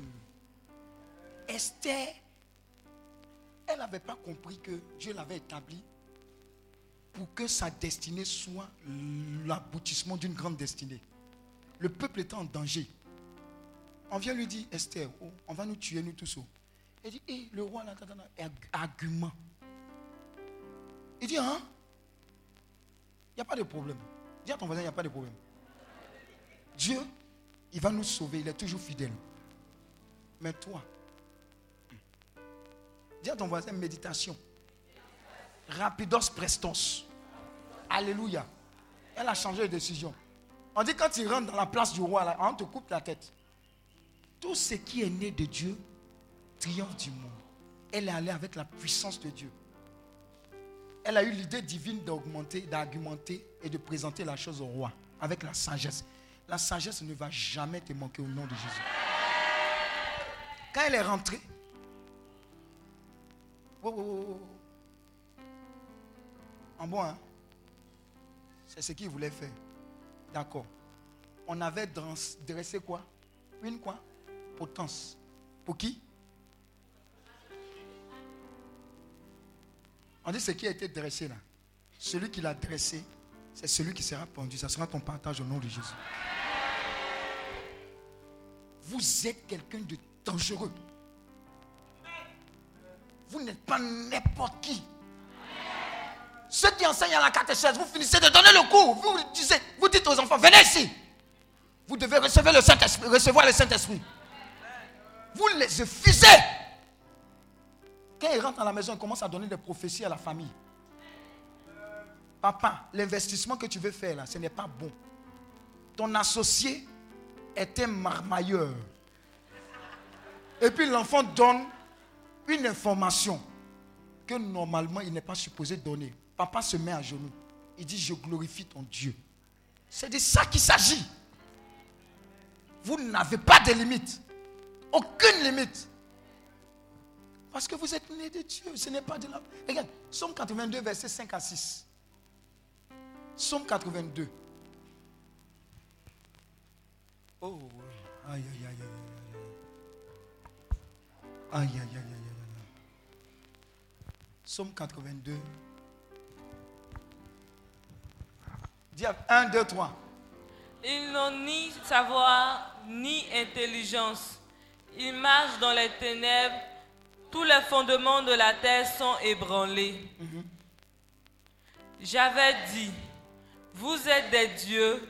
Esther, elle n'avait pas compris que Dieu l'avait établi pour que sa destinée soit l'aboutissement d'une grande destinée. Le peuple était en danger. On vient lui dire, Esther, oh, on va nous tuer, nous tous. oh. Elle dit, Eh, le roi, là, argument. Il dit, hein? Il n'y a pas de problème. Dis à ton voisin, il n'y a pas de problème. Dieu, il va nous sauver, il est toujours fidèle. Mais toi, dis à ton voisin, méditation. Rapidos prestos. Alléluia. Elle a changé de décision. On dit quand tu rentres dans la place du roi, on te coupe la tête. Tout ce qui est né de Dieu triomphe du monde. Elle est allée avec la puissance de Dieu. Elle a eu l'idée divine d'augmenter, d'argumenter et de présenter la chose au roi avec la sagesse. La sagesse ne va jamais te manquer au nom de Jésus. Quand elle est rentrée, oh, oh, oh, en bon, hein? c'est ce qu'il voulait faire. D'accord. On avait dress- dressé quoi? Une quoi? Potence. Pour qui? On dit ce qui a été dressé là. Celui qui l'a dressé, c'est celui qui sera pendu. Ça sera ton partage au nom de Jésus. Vous êtes quelqu'un de dangereux. Vous n'êtes pas n'importe qui. Ceux qui enseignent à la catéchèse, vous finissez de donner le cours. Vous, disiez- vous dites aux enfants, venez ici. Vous devez recevoir le Saint-Esprit. Recevoir le Saint-Esprit. Vous les effusez. Quand ils rentrent à la maison, ils commencent à donner des prophéties à la famille. Papa, l'investissement que tu veux faire là, ce n'est pas bon. Ton associé est un marmailleur. Et puis l'enfant donne une information que normalement il n'est pas supposé donner. Papa se met à genoux. Il dit, je glorifie ton Dieu. C'est de ça qu'il s'agit. Vous n'avez pas de limite. Aucune limite. Parce que vous êtes né de Dieu. Ce n'est pas de la... Regarde, Somme 82, versets 5 à 6. Somme 82. Oh, aïe, aïe, aïe, aïe, aïe, aïe. Aïe, aïe, aïe, aïe, aïe, aïe. Somme 82. Dis 1, 2, 3. Ils n'ont ni savoir ni intelligence. Ils marchent dans les ténèbres. Tous les fondements de la terre sont ébranlés. J'avais dit, vous êtes des dieux,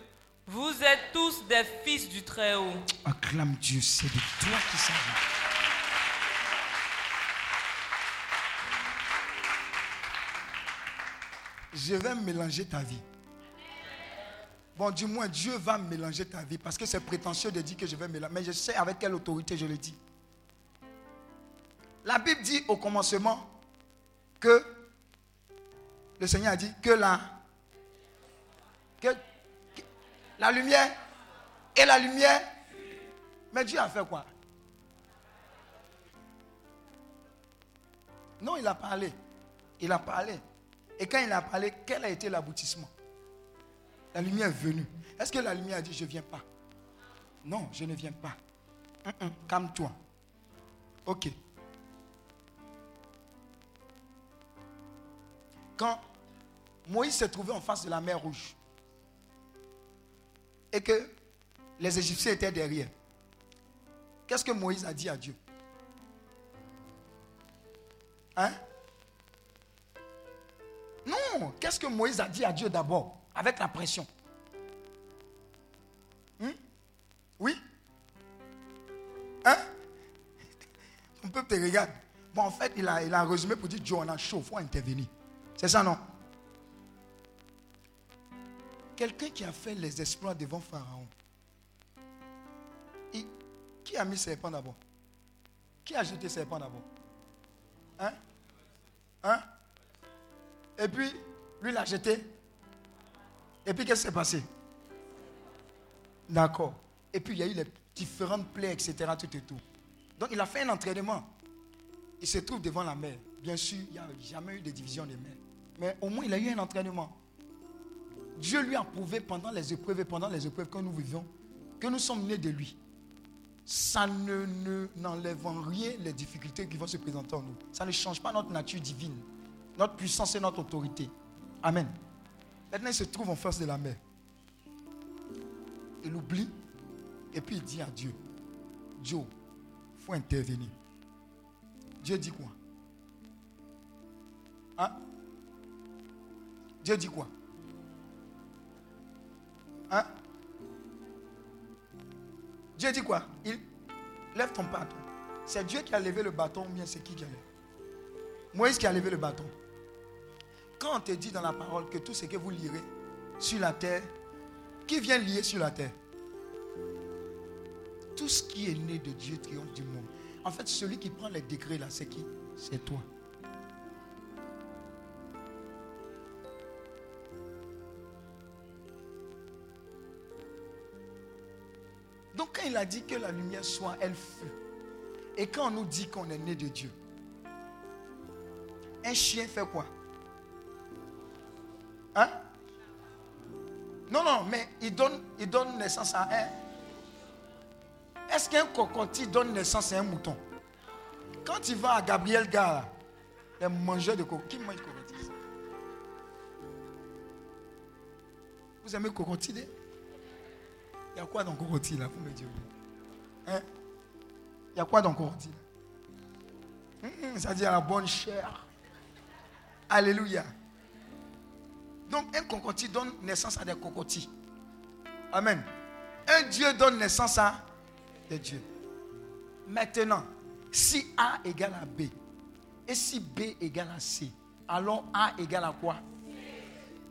vous êtes tous des fils du Très-Haut. Acclame Dieu, c'est de toi qui s'agit. Je vais mélanger ta vie. Bon, du moins, Dieu va mélanger ta vie parce que c'est prétentieux de dire que je vais mélanger. Mais je sais avec quelle autorité je le dis. La Bible dit au commencement que le Seigneur a dit que la, la lumière et la lumière. Mais Dieu a fait quoi? Non, il a parlé. Il a parlé. Et quand il a parlé, quel a été l'aboutissement? La lumière est venue. Est-ce que la lumière a dit je ne viens pas? Non, je ne viens pas. Hum, hum, Calme-toi. Ok. Quand Moïse s'est trouvé en face de la mer rouge et que les Égyptiens étaient derrière, qu'est-ce que Moïse a dit à Dieu? Hein? Non, qu'est-ce que Moïse a dit à Dieu d'abord? Avec la pression. Hmm? Oui? Hein? Ton peuple te regarde. Bon, en fait, il a, il a résumé pour dire Dieu, on a chaud, il faut intervenir. C'est ça, non? Quelqu'un qui a fait les exploits devant Pharaon. Qui a mis serpent d'abord? Qui a jeté serpent d'abord? Hein? Hein? Et puis, lui l'a jeté. Et puis, qu'est-ce qui s'est passé? D'accord. Et puis, il y a eu les différentes plaies, etc. Tout et tout. Donc, il a fait un entraînement. Il se trouve devant la mer. Bien sûr, il n'y a jamais eu de division des mers. Mais au moins, il a eu un entraînement. Dieu lui a prouvé pendant les épreuves et pendant les épreuves que nous vivons que nous sommes nés de lui. Ça ne ne- n'enlève en rien les difficultés qui vont se présenter en nous. Ça ne change pas notre nature divine, notre puissance et notre autorité. Amen. Maintenant, il se trouve en face de la mer. Il oublie et puis il dit à Dieu, Dieu, il faut intervenir. Dieu dit quoi? Hein? Dieu dit quoi? Hein? Dieu dit quoi? Il lève ton bâton. C'est Dieu qui a levé le bâton ou bien c'est qui qui a levé? Moïse qui a levé le bâton. Quand on te dit dans la parole que tout ce que vous lirez sur la terre, qui vient lier sur la terre? Tout ce qui est né de Dieu triomphe du monde. En fait, celui qui prend les décrets là, c'est qui? C'est toi. Il a dit que la lumière soit, elle fut. Et quand on nous dit qu'on est né de Dieu, un chien fait quoi? Hein? Non, non, mais il donne, il donne naissance à un. Est-ce qu'un cocotier donne naissance à un mouton? Quand il va à Gabriel Gare, les mangeurs de cocotier, qui mange cocotier Vous aimez cocotier Il y a quoi dans cocotier là Vous me dites. Hein? Il y a quoi dans cocotier Hum, Ça dit à la bonne chair. Alléluia. Donc un cocotier donne naissance à des cocotiers. Amen. Un Dieu donne naissance à des dieux. Maintenant, si A égale à B et si B égale à C, alors A égale à quoi?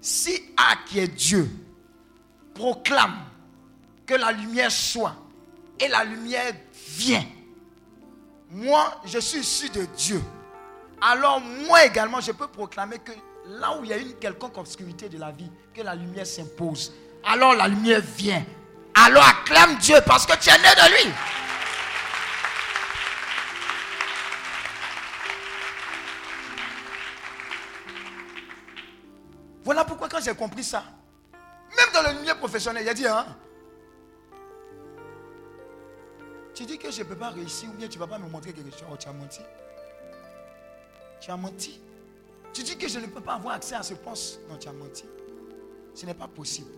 Si A qui est Dieu proclame que la lumière soit et la lumière vient, moi je suis issu de Dieu. Alors moi également je peux proclamer que là où il y a une quelconque obscurité de la vie, que la lumière s'impose. Alors la lumière vient. Alors acclame Dieu parce que tu es né de lui. Voilà pourquoi quand j'ai compris ça, même dans le milieu professionnel, il a dit, hein, tu dis que je ne peux pas réussir ou bien tu ne vas pas me montrer quelque chose. Oh, tu as menti. Tu as menti. Tu dis que je ne peux pas avoir accès à ce poste. Non, tu as menti. Ce n'est pas possible.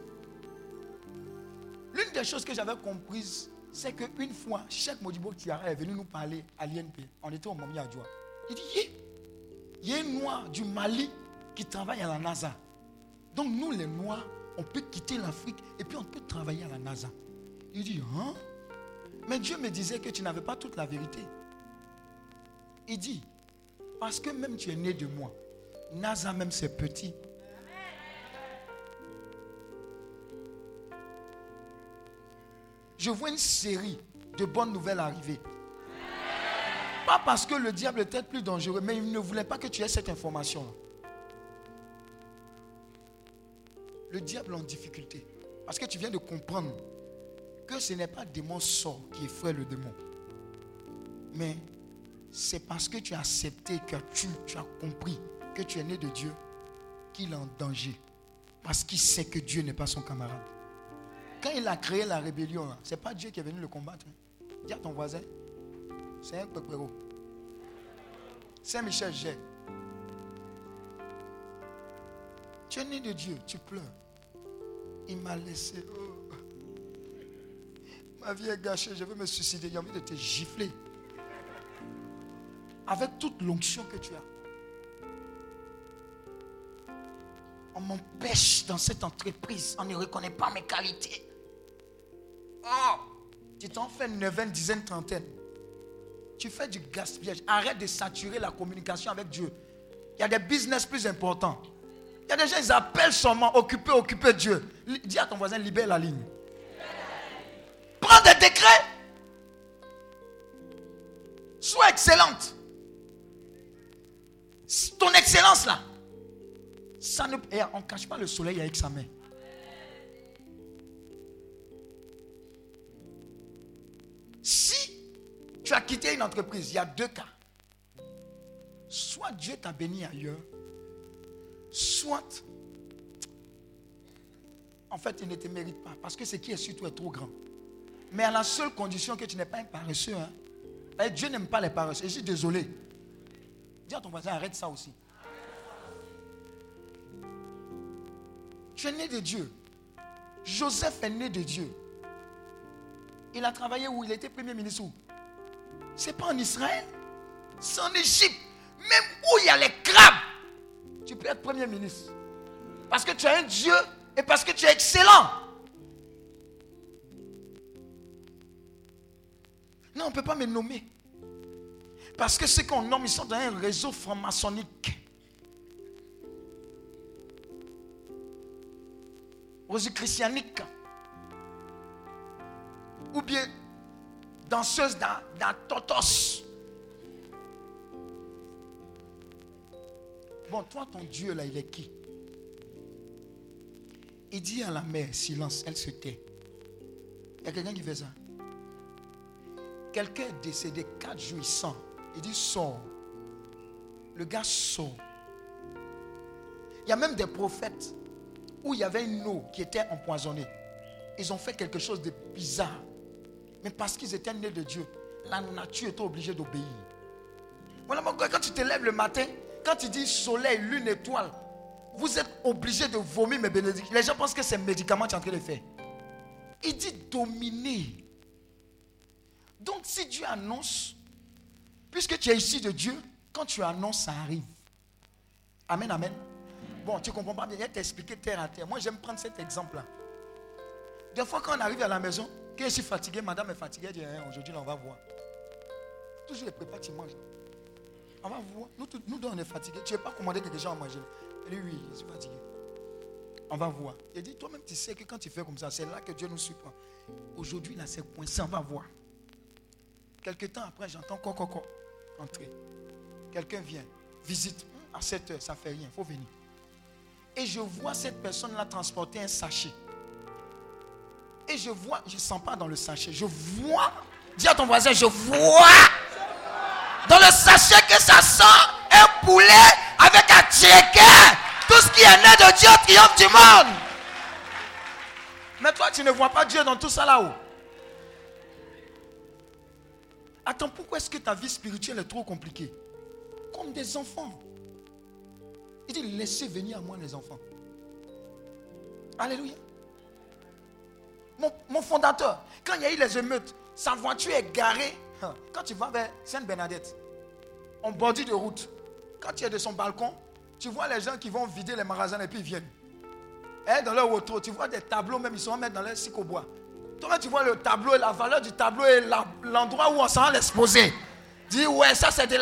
L'une des choses que j'avais comprises, c'est qu'une fois, Cheikh Modibo Tiara est venu nous parler à l'INP. On était au Mami Adjoa. Il dit, il y a un noir du Mali qui travaille à la NASA. Donc nous, les Noirs, on peut quitter l'Afrique et puis on peut travailler à la NASA. Il dit, hein? Mais Dieu me disait que tu n'avais pas toute la vérité. Il dit, parce que même tu es né de moi, NASA même c'est petit. Je vois une série de bonnes nouvelles arriver. Pas parce que le diable peut-être plus dangereux, mais il ne voulait pas que tu aies cette information. Le diable en difficulté. Parce que tu viens de comprendre que ce n'est pas démon sort qui effraie le démon. Mais c'est parce que tu as accepté, que tu, as compris que tu es né de Dieu, qu'il est en danger. Parce qu'il sait que Dieu n'est pas son camarade. Quand il a créé la rébellion, ce n'est pas Dieu qui est venu le combattre. hein. Dis à ton voisin, c'est un. Saint-Michel J'ai. Tu es né de Dieu, tu pleures. Il m'a laissé. oh. Ma vie est gâchée, je veux me suicider. J'ai envie de te gifler. Avec toute l'onction que tu as. On m'empêche dans cette entreprise. On ne reconnaît pas mes qualités. Oh, tu t'en fais une neuvaine, dizaine, trentaine. Tu fais du gaspillage. Arrête de saturer la communication avec Dieu. Il y a des business plus importants. Il y a des gens, ils appellent seulement occuper, occuper Dieu. Dis à ton voisin, libère la ligne. Prends des décrets. Sois excellente. Ton excellence là. Et on ne cache pas le soleil avec sa main. Si tu as quitté une entreprise, il y a deux cas. Soit Dieu t'a béni ailleurs, soit, en fait, il ne te mérite pas. Parce que ce qui est sur toi est trop grand. Mais à la seule condition que tu n'es pas un paresseux. Hein. Eh, Dieu n'aime pas les paresseux. Je suis désolé. Dis à ton voisin, arrête ça aussi. Tu es né de Dieu. Joseph est né de Dieu. Il a travaillé où? Il était premier ministre où? C'est pas en Israël? C'est en Égypte. Même où il y a les crabes. Tu peux être premier ministre. Parce que tu as un Dieu et parce que tu es excellent. Non, on ne peut pas me nommer. Parce que ceux qu'on nomme, ils sont dans un réseau franc-maçonnique. Christianique Ou bien danseuse dans, dans Totos. Bon, toi, ton Dieu, là, il est qui? Il dit à la mère, silence, elle se tait. Il y a quelqu'un qui fait ça. Quelqu'un est décédé quatre jours, il dit, sors. Le gars sort. Il y a même des prophètes où il y avait une eau qui était empoisonnée. Ils ont fait quelque chose de bizarre. Mais parce qu'ils étaient nés de Dieu, la nature était obligée d'obéir. Voilà, quand tu te lèves le matin, quand tu dis soleil, lune, étoile, vous êtes obligé de vomir mes bénédictions. Les gens pensent que c'est un médicament que tu es en train de faire. Il dit dominer. Donc si Dieu annonce, puisque tu es ici de Dieu, quand tu annonces, ça arrive. Amen, amen. Bon, tu ne comprends pas bien, il t'expliquer terre à terre. Moi, j'aime prendre cet exemple-là. Des fois, quand on arrive à la maison, quand je suis fatigué, madame est fatiguée, elle dit hein, aujourd'hui, on va voir. Toujours les prépas, tu manges. On va voir. Nous, nous deux, on est fatigués. Tu n'as pas commandé quelque chose à manger? Elle dit oui, je suis fatigué. On va voir. Il dit, toi-même, tu sais que quand tu fais comme ça, c'est là que Dieu nous surprend. Aujourd'hui, là, c'est coincé, on va voir. Quelque temps après, j'entends quoi. Entrer. Quelqu'un vient, visite. À 7 heures, ça fait rien, il faut venir. Et je vois cette personne-là transporter un sachet. Et je vois, je ne sens pas dans le sachet, je vois, dis à ton voisin, je vois dans le sachet que ça sent un poulet avec un tchéquet. Tout ce qui est né de Dieu triomphe du monde. Mais toi, tu ne vois pas Dieu dans tout ça là-haut. Attends, pourquoi est-ce que ta vie spirituelle est trop compliquée Comme des enfants. Il dit, laissez venir à moi les enfants. Alléluia. Mon, fondateur, quand il y a eu les émeutes, sa voiture est garée. Hein, quand tu vas vers Sainte-Bernadette, en bordure de route, quand tu es de son balcon, tu vois les gens qui vont vider les magasins et puis ils viennent. Et dans leur auto, tu vois des tableaux, même ils sont mettre dans leur cycle au bois. Toi, tu vois le tableau et la valeur du tableau et l'endroit où on s'en l'exposer. Dis, ouais, ça c'est de.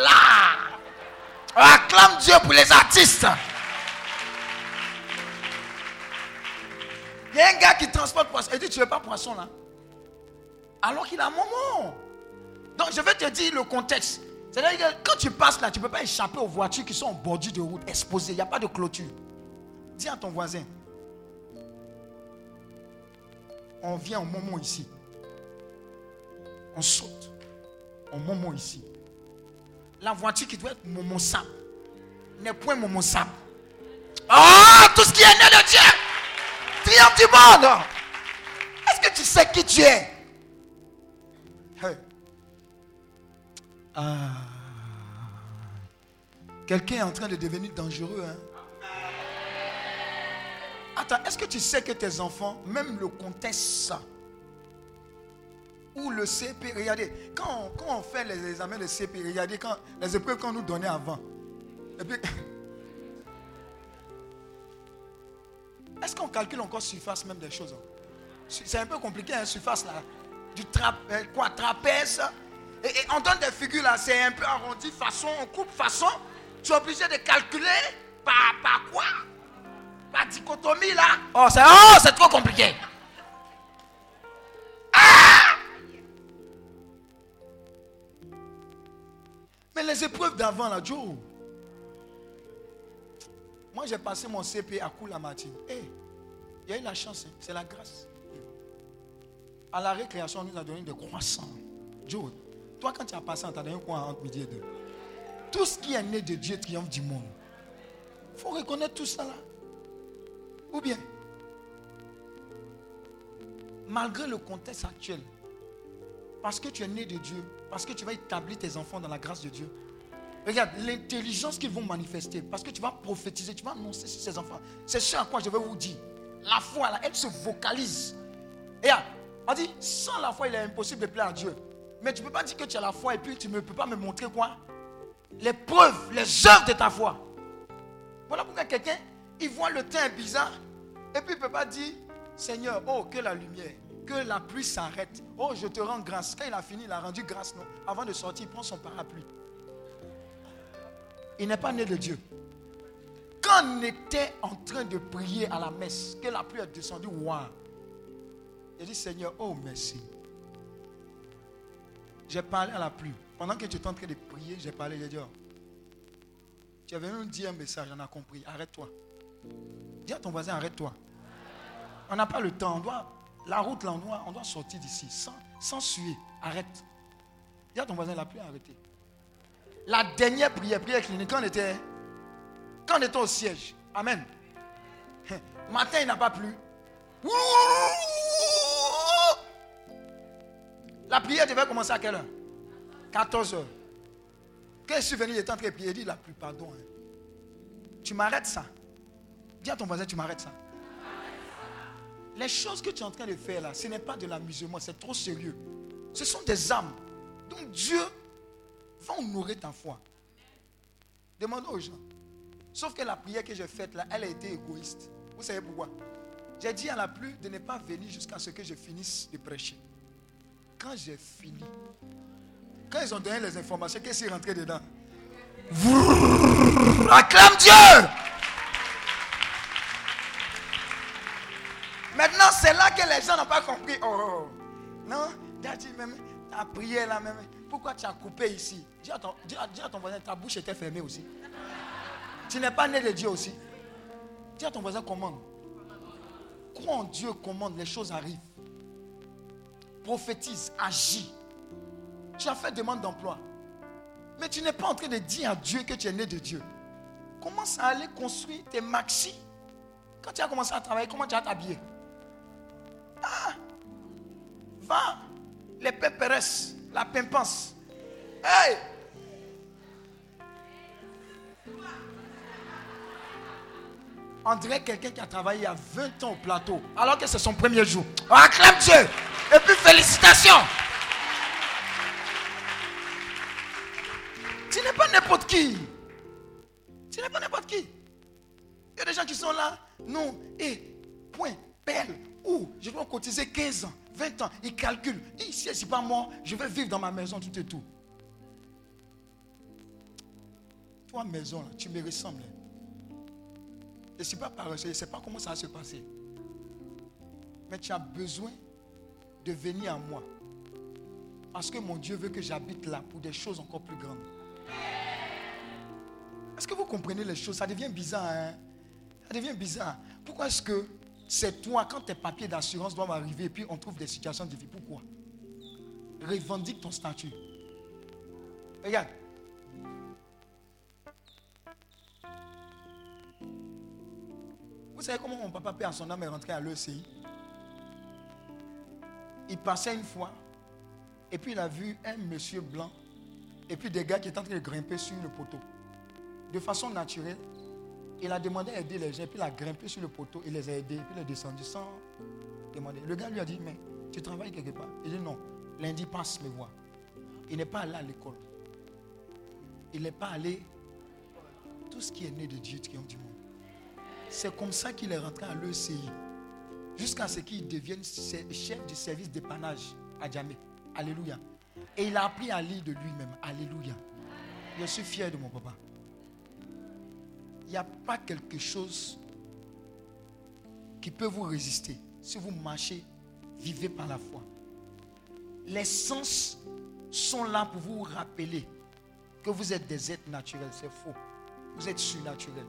Acclame Dieu pour les artistes. Il y a un gars qui transporte poisson. Il dit, tu ne veux pas poisson là? Alors qu'il a un moment. Donc je vais te dire le contexte. C'est-à-dire que quand tu passes là, tu ne peux pas échapper aux voitures qui sont en bordure de route, exposées. Il n'y a pas de clôture. Dis à ton voisin. On vient au moment ici. On saute. Au moment ici la voiture qui doit être mon Sam n'est point mon Sam. Oh, tout ce qui est né de Dieu, triomphe du monde. Est-ce que tu sais qui tu es? Ah. Quelqu'un est en train de devenir dangereux. Hein? Attends, est-ce que tu sais que tes enfants, même le contexte, ça, ou le CP. Regardez, quand on, fait les examens de CP, regardez quand, les épreuves qu'on nous donnait avant. est-ce qu'on calcule encore surface même des choses hein? C'est un peu compliqué, hein, surface là. Du euh, quoi, trapèze. Et, on donne des figures là, c'est un peu arrondi, façon, on coupe façon. Tu es obligé de calculer par quoi? Par dichotomie là. Oh, c'est oh, trop compliqué. Mais les épreuves d'avant, là, Joe. Moi, j'ai passé mon CP à Koulamati. Eh, il y a eu la chance, hein. c'est la grâce. À la récréation, on nous a donné des croissants. Joe, toi, quand tu as passé, on t'a donné quoi entre midi et deux? Tout ce qui est né de Dieu triomphe du monde. Il faut reconnaître tout ça là. Ou bien, malgré le contexte actuel, parce que tu es né de Dieu, parce que tu vas établir tes enfants dans la grâce de Dieu, regarde l'intelligence qu'ils vont manifester, parce que tu vas prophétiser, tu vas annoncer sur ces enfants. C'est ce à quoi je vais vous dire. La foi, là, elle se vocalise. Et on dit, sans la foi, il est impossible de plaire à Dieu. Mais tu ne peux pas dire que tu as la foi et puis tu ne peux pas me montrer quoi? Les preuves, les œuvres de ta foi. Voilà pourquoi quelqu'un, il voit le teint bizarre et puis il ne peut pas dire, Seigneur, oh, que la lumière, que la pluie s'arrête. Oh, je te rends grâce. Quand il a fini, il a rendu grâce. Non? Avant de sortir, il prend son parapluie. Il n'est pas né de Dieu. Quand on était en train de prier à la messe, que la pluie est descendue, waouh. Il dit, Seigneur, oh merci. J'ai parlé à la pluie. Pendant que tu étais en train de prier, j'ai parlé, j'ai dit, oh, tu avais même dit un message, on a compris. Arrête-toi. Dis à ton voisin, arrête-toi. On n'a pas le temps. On doit, la route, là, on doit, on doit sortir d'ici sans, sans suer. Arrête. Dis à ton voisin, la pluie a arrêté. La dernière prière, prière clinique, quand on était, quand on était au siège. Amen. Matin, il n'a pas plu. La prière devait commencer à quelle heure? 14 heures. Quand je suis venu, il était en train de prier. Il dit, la pluie, pardon. Hein. Tu m'arrêtes ça. Dis à ton voisin, tu m'arrêtes ça. Les choses que tu es en train de faire là, ce n'est pas de l'amusement, c'est trop sérieux. Ce sont des âmes. Donc Dieu va honorer ta foi. Demande aux gens. Sauf que la prière que j'ai faite là, elle a été égoïste. Vous savez pourquoi? J'ai dit à la pluie de ne pas venir jusqu'à ce que je finisse de prêcher. Quand j'ai fini, quand ils ont donné les informations, qu'est-ce qui est rentré dedans? Acclame Dieu c'est là que les gens n'ont pas compris. Oh, oh, oh. non, dit même, ta prière là même. Pourquoi tu as coupé ici? Dis à, ton, dis, à, ton, voisin, ta bouche était fermée aussi. Tu n'es pas né de Dieu aussi. Dis à ton voisin, commande. En Dieu, commande, les choses arrivent. Prophétise, agis. Tu as fait demande d'emploi. Mais tu n'es pas en train de dire à Dieu que tu es né de Dieu. Commence à aller construire tes maxi. Quand tu as commencé à travailler, comment tu as t'habillé ah, va, les péperesses, la pimpance. Hey! On dirait quelqu'un qui a travaillé il y a 20 ans au plateau, alors que c'est son premier jour. On acclame Dieu. Et puis félicitations. Tu n'es pas n'importe qui. Tu n'es pas n'importe qui. Il y a des gens qui sont là. Non. Et point. Pelle. Ou je vais cotiser 15 ans, 20 ans. Il calcule. Il si c'est pas moi, je vais vivre dans ma maison tout et tout. Toi, maison, tu me ressembles. Je ne suis pas paresseux, je ne sais pas comment ça va se passer. Mais tu as besoin de venir à moi. Parce que mon Dieu veut que j'habite là pour des choses encore plus grandes. Est-ce que vous comprenez les choses? Ça devient bizarre. Hein? Ça devient bizarre. Pourquoi est-ce que c'est toi, quand tes papiers d'assurance doivent arriver et puis on trouve des situations difficiles. Pourquoi? Revendique ton statut. Regarde. Vous savez comment mon papa père son âme est rentré à l'ECI Il passait une fois et puis il a vu un monsieur blanc et puis des gars qui étaient en train de grimper sur le poteau. De façon naturelle, il a demandé à aider les gens, puis il a grimpé sur le poteau, il les a aidés, puis il est descendu sans demander. Le gars lui a dit, mais tu travailles quelque part? Il dit non. Lundi passe me voir. Il n'est pas allé à l'école. Il n'est pas allé. Tout ce qui est né de Dieu, ont du monde. C'est comme ça qu'il est rentré à l'ECI. Jusqu'à ce qu'il devienne chef du service d'épanage à Djamé. Alléluia. Et il a appris à lire de lui-même. Alléluia. Je suis fier de mon papa il n'y a pas quelque chose qui peut vous résister. Si vous marchez, vivez par la foi. Les sens sont là pour vous rappeler que vous êtes des êtres naturels. C'est faux. Vous êtes surnaturels.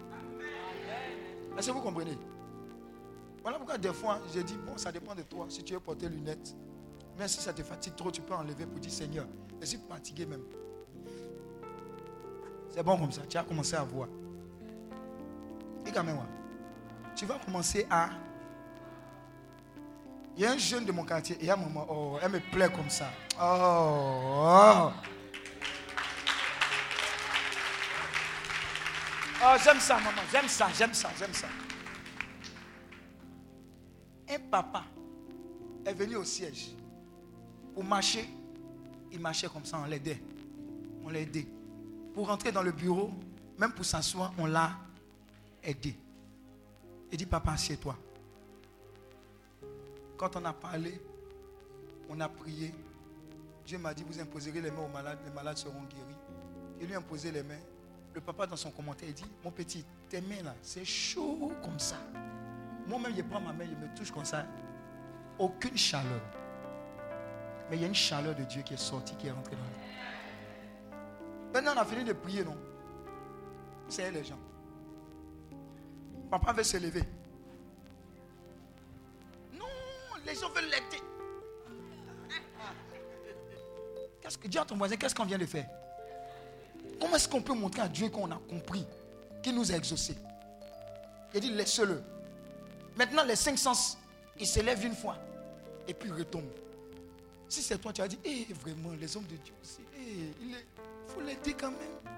Est-ce que vous comprenez? Voilà pourquoi des fois, j'ai dit, bon, ça dépend de toi. Si tu veux porter lunettes, mais si ça te fatigue trop, tu peux enlever pour dire, Seigneur, je suis fatigué même. C'est bon comme ça. Tu as commencé à voir. Tu vas commencer à... Il y a un jeune de mon quartier, il y a maman, oh, elle me plaît comme ça. Oh, oh. Oh, j'aime ça, maman, j'aime ça, j'aime ça, j'aime ça. Un papa est venu au siège pour marcher. Il marchait comme ça, on l'aidait. On l'a aidé. Pour rentrer dans le bureau, même pour s'asseoir, on l'a aidé. Il dit, papa, assieds-toi. Quand on a parlé, on a prié. Dieu m'a dit, vous imposerez les mains aux malades, les malades seront guéris. Il lui a imposé les mains. Le papa, dans son commentaire, il dit, mon petit, tes mains là, c'est chaud comme ça. Moi-même, je prends ma main, je me touche comme ça. Aucune chaleur. Mais il y a une chaleur de Dieu qui est sortie, qui est rentrée dans nous. Maintenant, on a fini de prier, non? C'est les gens. Papa veut se lever. Non, les gens veulent l'aider. Qu'est-ce que dis à ton voisin, qu'est-ce qu'on vient de faire? Comment est-ce qu'on peut montrer à Dieu qu'on a compris, qu'il nous a exaucés? Il dit, laisse-le. Maintenant, les cinq sens, ils se lèvent une fois et puis retombent. Si c'est toi, tu as dit, eh, vraiment, les hommes de Dieu aussi, eh, il faut l'aider quand même.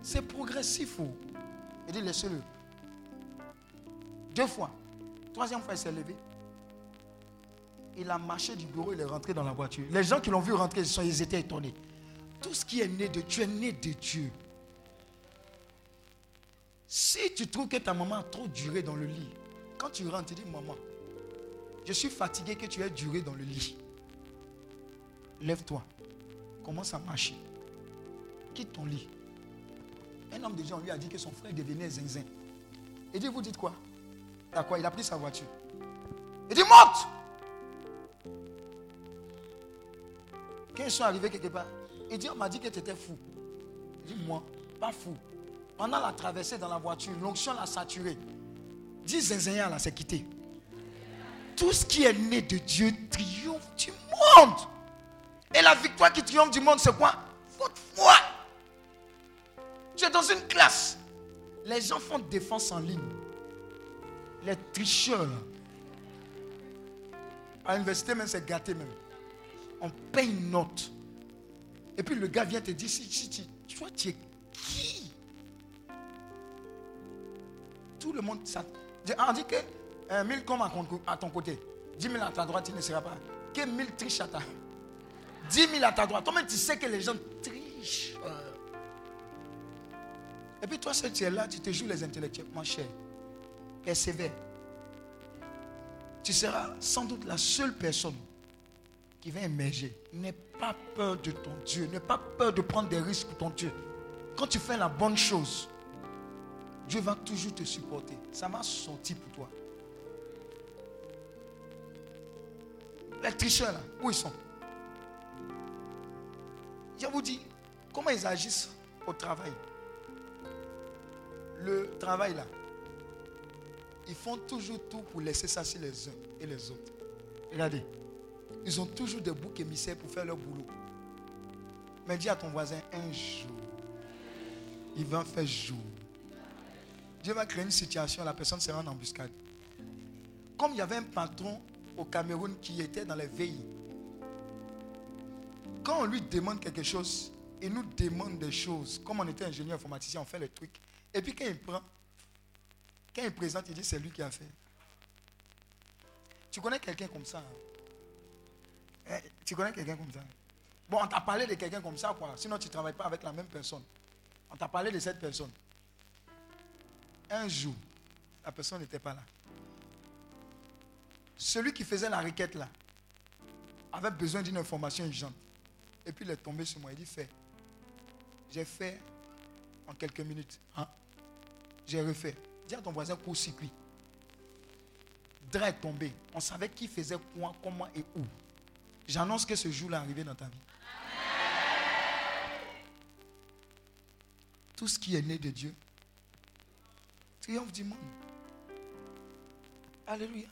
C'est progressif. Oh. Il dit, laisse-le. Deux fois. Troisième fois, il s'est levé. Il a marché du bureau, il est rentré dans la voiture. Les gens qui l'ont vu rentrer, ils étaient étonnés. Tout ce qui est né de Dieu est né de Dieu. Si tu trouves que ta maman a trop duré dans le lit, quand tu rentres, tu dis, maman, je suis fatigué que tu aies duré dans le lit. Lève-toi. Commence à marcher. Quitte ton lit. Un homme de Dieu, lui a dit que son frère devenait zinzin. Il dit, vous dites quoi? Quoi? Il a pris sa voiture. Il dit, monte Quand ils sont arrivés quelque part, il dit, on m'a dit que tu étais fou. Il dit, moi, pas fou. Pendant la traversée dans la voiture, l'onction l'a saturé. Dis zinzin là, c'est quitté. Tout ce qui est né de Dieu triomphe du monde. Et la victoire qui triomphe du monde, c'est quoi? Votre foi. Tu es dans une classe. Les gens font défense en ligne. Les tricheurs. À l'université, même, c'est gâté même. On paye une note. Et puis le gars vient te dire, si, si, si, toi, tu es qui? Tout le monde, ça, on dit que 1000 euh, comme à ton côté, 10 000 à ta droite, il ne sera pas. Que 1000 triches à ta 10 000 à ta droite. Toi-même, tu sais que les gens trichent. Et puis toi, seul, tu es là, tu te joues les intellectuels. Mon cher, persévère. Tu seras sans doute la seule personne qui va émerger. N'aie pas peur de ton Dieu. N'aie pas peur de prendre des risques pour ton Dieu. Quand tu fais la bonne chose, Dieu va toujours te supporter. Ça m'a sorti pour toi. Les tricheurs, là, où ils sont? Je vous dis, comment ils agissent au travail? Le travail, là, ils font toujours tout pour laisser ça sur les uns et les autres. Regardez, ils ont toujours des boucs émissaires pour faire leur boulot. Mais dis à ton voisin, un jour, il va faire jour. Dieu va créer une situation, la personne sera en embuscade. Comme il y avait un patron au Cameroun qui était dans les veilles. Quand on lui demande quelque chose, il nous demande des choses. Comme on était ingénieur informaticien, on fait les trucs. Et puis quand il prend, quand il présente, il dit c'est lui qui a fait. Tu connais quelqu'un comme ça hein? eh, Tu connais quelqu'un comme ça? Bon, on t'a parlé de quelqu'un comme ça, quoi. Sinon, tu ne travailles pas avec la même personne. On t'a parlé de cette personne. Un jour, la personne n'était pas là. Celui qui faisait la requête là avait besoin d'une information urgente. Et puis il est tombé sur moi. Il dit Fais. J'ai fait en quelques minutes. Hein? J'ai refait. Dis ton voisin court-circuit. Drap est tombé. On savait qui faisait quoi, comment et où. J'annonce que ce jour-là est arrivé dans ta vie. Tout ce qui est né de Dieu triomphe du monde. Alléluia.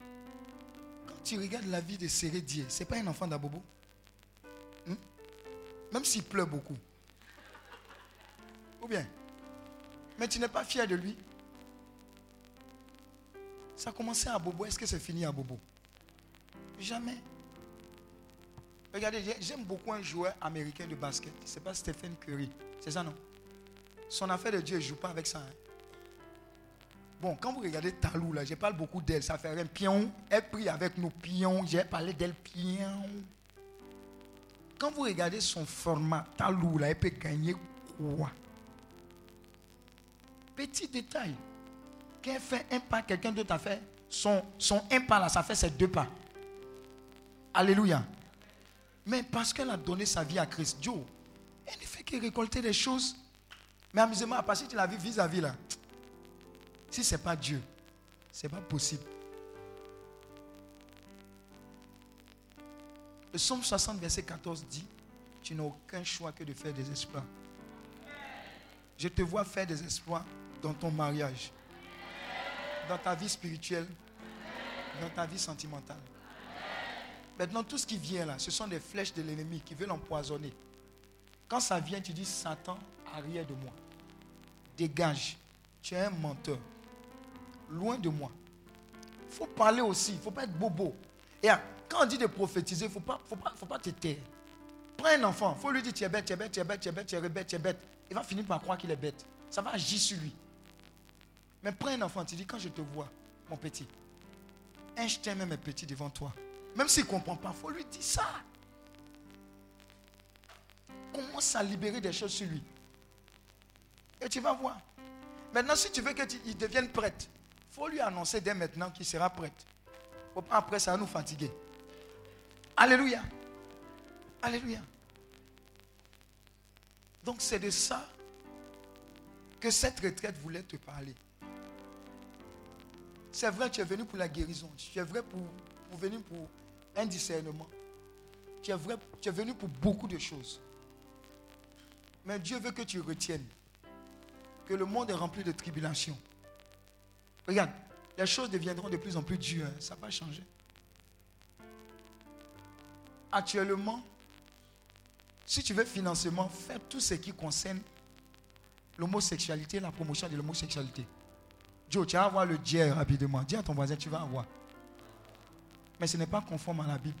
Quand tu regardes la vie de ce n'est pas un enfant d'Abobo. Même s'il pleure beaucoup. Ou bien Mais tu n'es pas fier de lui. Ça a commencé à Bobo. Est-ce que c'est fini à Bobo? Jamais. Regardez, j'aime beaucoup un joueur américain de basket. C'est pas Stephen Curry. C'est ça, non? Son affaire de Dieu, il ne joue pas avec ça. Hein. Bon, quand vous regardez Talou, là, je parle beaucoup d'elle. Ça fait un pion. Elle prie avec nos pions. J'ai parlé d'elle pion. Quand vous regardez son format, Talou, là, elle peut gagner quoi? Petit détail. Elle fait un pas, quelqu'un d'autre a fait son, son un pas là, ça fait ses deux pas. Alléluia. Mais parce qu'elle a donné sa vie à Christ, Dieu, elle ne fait que récolter des choses. Mais amusez-moi, parce que tu l'as vu vis-à-vis là. Si ce n'est pas Dieu, ce n'est pas possible. Le psaume 60, verset 14 dit, tu n'as aucun choix que de faire des exploits. Je te vois faire des exploits dans ton mariage, dans ta vie spirituelle, dans ta vie sentimentale. Maintenant, tout ce qui vient là, ce sont des flèches de l'ennemi qui veulent empoisonner. Quand ça vient, tu dis, Satan, arrière de moi. Dégage. Tu es un menteur. Loin de moi. Il faut parler aussi. Il ne faut pas être bobo. Quand on dit de prophétiser, il ne faut pas, faut pas, faut pas te taire. Prends un enfant. Il faut lui dire, tu es bête, tu es bête, tu es bête, tu es bête, tu es bête, tu es bête. Il va finir par croire qu'il est bête. Ça va agir sur lui. Mais prends un enfant, tu dis, quand je te vois, mon petit, Einstein même est petit devant toi. Même s'il ne comprend pas, il faut lui dire ça. Commence à libérer des choses sur lui. Et tu vas voir. Maintenant, si tu veux qu'il devienne prêtre, il faut lui annoncer dès maintenant qu'il sera prêtre. Faut pas après, ça nous fatiguer. Alléluia. Alléluia. Donc c'est de ça que cette retraite voulait te parler. C'est vrai, tu es venu pour la guérison. Tu es vrai pour, venir pour un discernement. Tu es, vrai, venu pour beaucoup de choses. Mais Dieu veut que tu retiennes que le monde est rempli de tribulations. Regarde, les choses deviendront de plus en plus dures. Hein. Ça va changer. Actuellement, si tu veux financement, fais tout ce qui concerne l'homosexualité, la promotion de l'homosexualité. Joe, tu vas voir le Dieu rapidement. Dis à ton voisin, tu vas avoir. Mais ce n'est pas conforme à la Bible.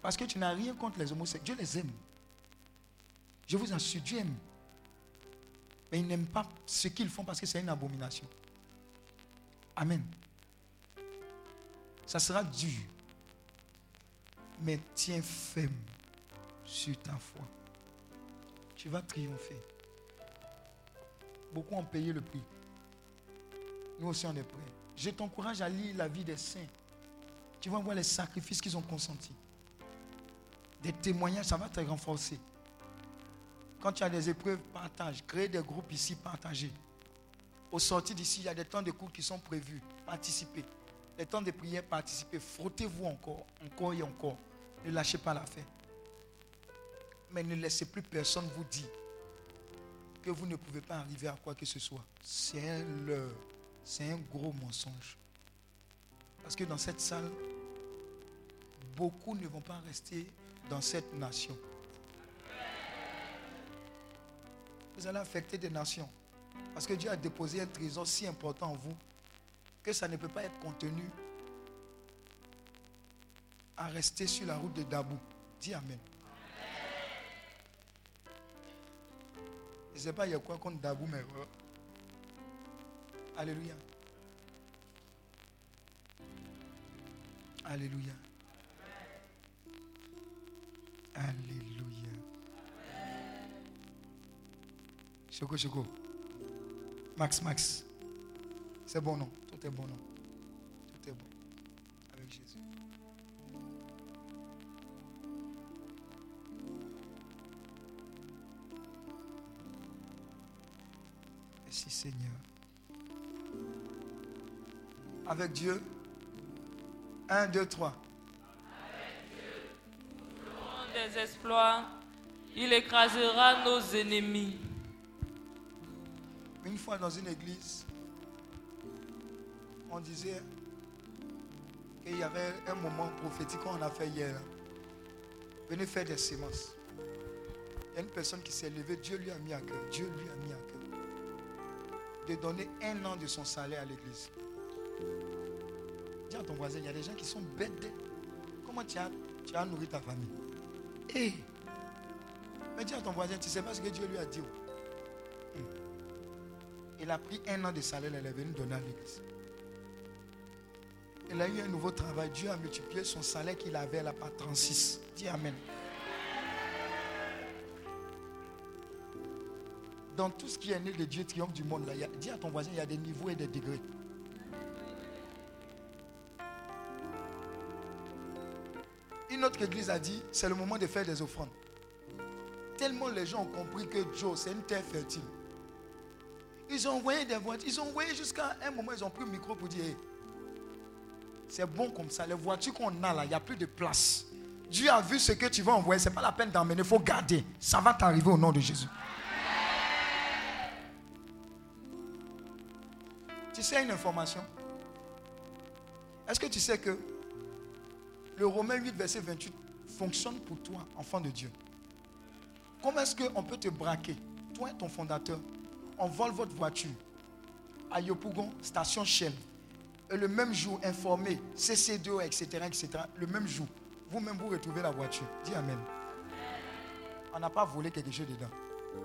Parce que tu n'as rien contre les homosexuels. Dieu les aime. Je vous assure, Dieu aime. Mais il n'aime pas ce qu'ils font parce que c'est une abomination. Amen. Ça sera dur. Mais tiens ferme sur ta foi. Tu vas triompher. Beaucoup ont payé le prix. Nous aussi, on est prêts. Je t'encourage à lire la vie des saints. Tu vas voir les sacrifices qu'ils ont consentis. Des témoignages, ça va te renforcer. Quand tu as des épreuves, partage. Crée des groupes ici, partagez. Au sortir d'ici, il y a des temps de cours qui sont prévus. Participez. Les temps de prière, participez. Frottez-vous encore, encore et encore. Ne lâchez pas l'affaire. Mais ne laissez plus personne vous dire que vous ne pouvez pas arriver à quoi que ce soit. C'est un leurre. C'est un gros mensonge. Parce que dans cette salle, beaucoup ne vont pas rester dans cette nation. Vous allez affecter des nations. Parce que Dieu a déposé un trésor si important en vous que ça ne peut pas être contenu à rester sur la route de Dabou. Dis Amen. Je ne sais pas, il y a quoi contre Dabou, mais. Euh, alléluia. Alléluia. Alléluia. Choco, choco. Max, Max. C'est bon, non? Tout est bon, non? Tout est bon. Avec Jésus. Merci Seigneur. Avec Dieu. Un, deux, trois. Des exploits, il écrasera nos ennemis. Une fois dans une église, on disait qu'il y avait un moment prophétique qu'on a fait hier. Venez faire des semences. Il y a une personne qui s'est levée, Dieu lui a mis à cœur. Dieu lui a mis à cœur. De donner un an de son salaire à l'église. Dis à ton voisin, il y a des gens qui sont bêtes. Comment tu as, nourri ta famille? Eh Mais dis à ton voisin, tu sais pas ce que Dieu lui a dit? Hmm. Il a pris un an de salaire, il est venu donner à l'église. Il a eu un nouveau travail. Dieu a multiplié son salaire qu'il avait là par 36. Dis Amen. Dans tout ce qui est né de Dieu, triomphe du monde, là, dis à ton voisin, il y a des niveaux et des degrés. Une autre église a dit, c'est le moment de faire des offrandes. Tellement les gens ont compris que Joe, c'est une terre fertile. Ils ont envoyé des voitures. Ils ont envoyé jusqu'à un moment, ils ont pris le micro pour dire, c'est bon comme ça. Les voitures qu'on a là, il n'y a plus de place. Dieu a vu ce que tu vas envoyer. Ce n'est pas la peine d'emmener. Il faut garder. Ça va t'arriver au nom de Jésus. Tu sais une information? Est-ce que tu sais que le Romain 8, verset 28 fonctionne pour toi, enfant de Dieu? Comment est-ce qu'on peut te braquer, toi et ton fondateur On vole votre voiture à Yopougon, station Shell. Et le même jour, informé, CC2, etc., etc., le même jour, vous-même vous retrouvez la voiture. Dis Amen. On n'a pas volé quelque chose dedans.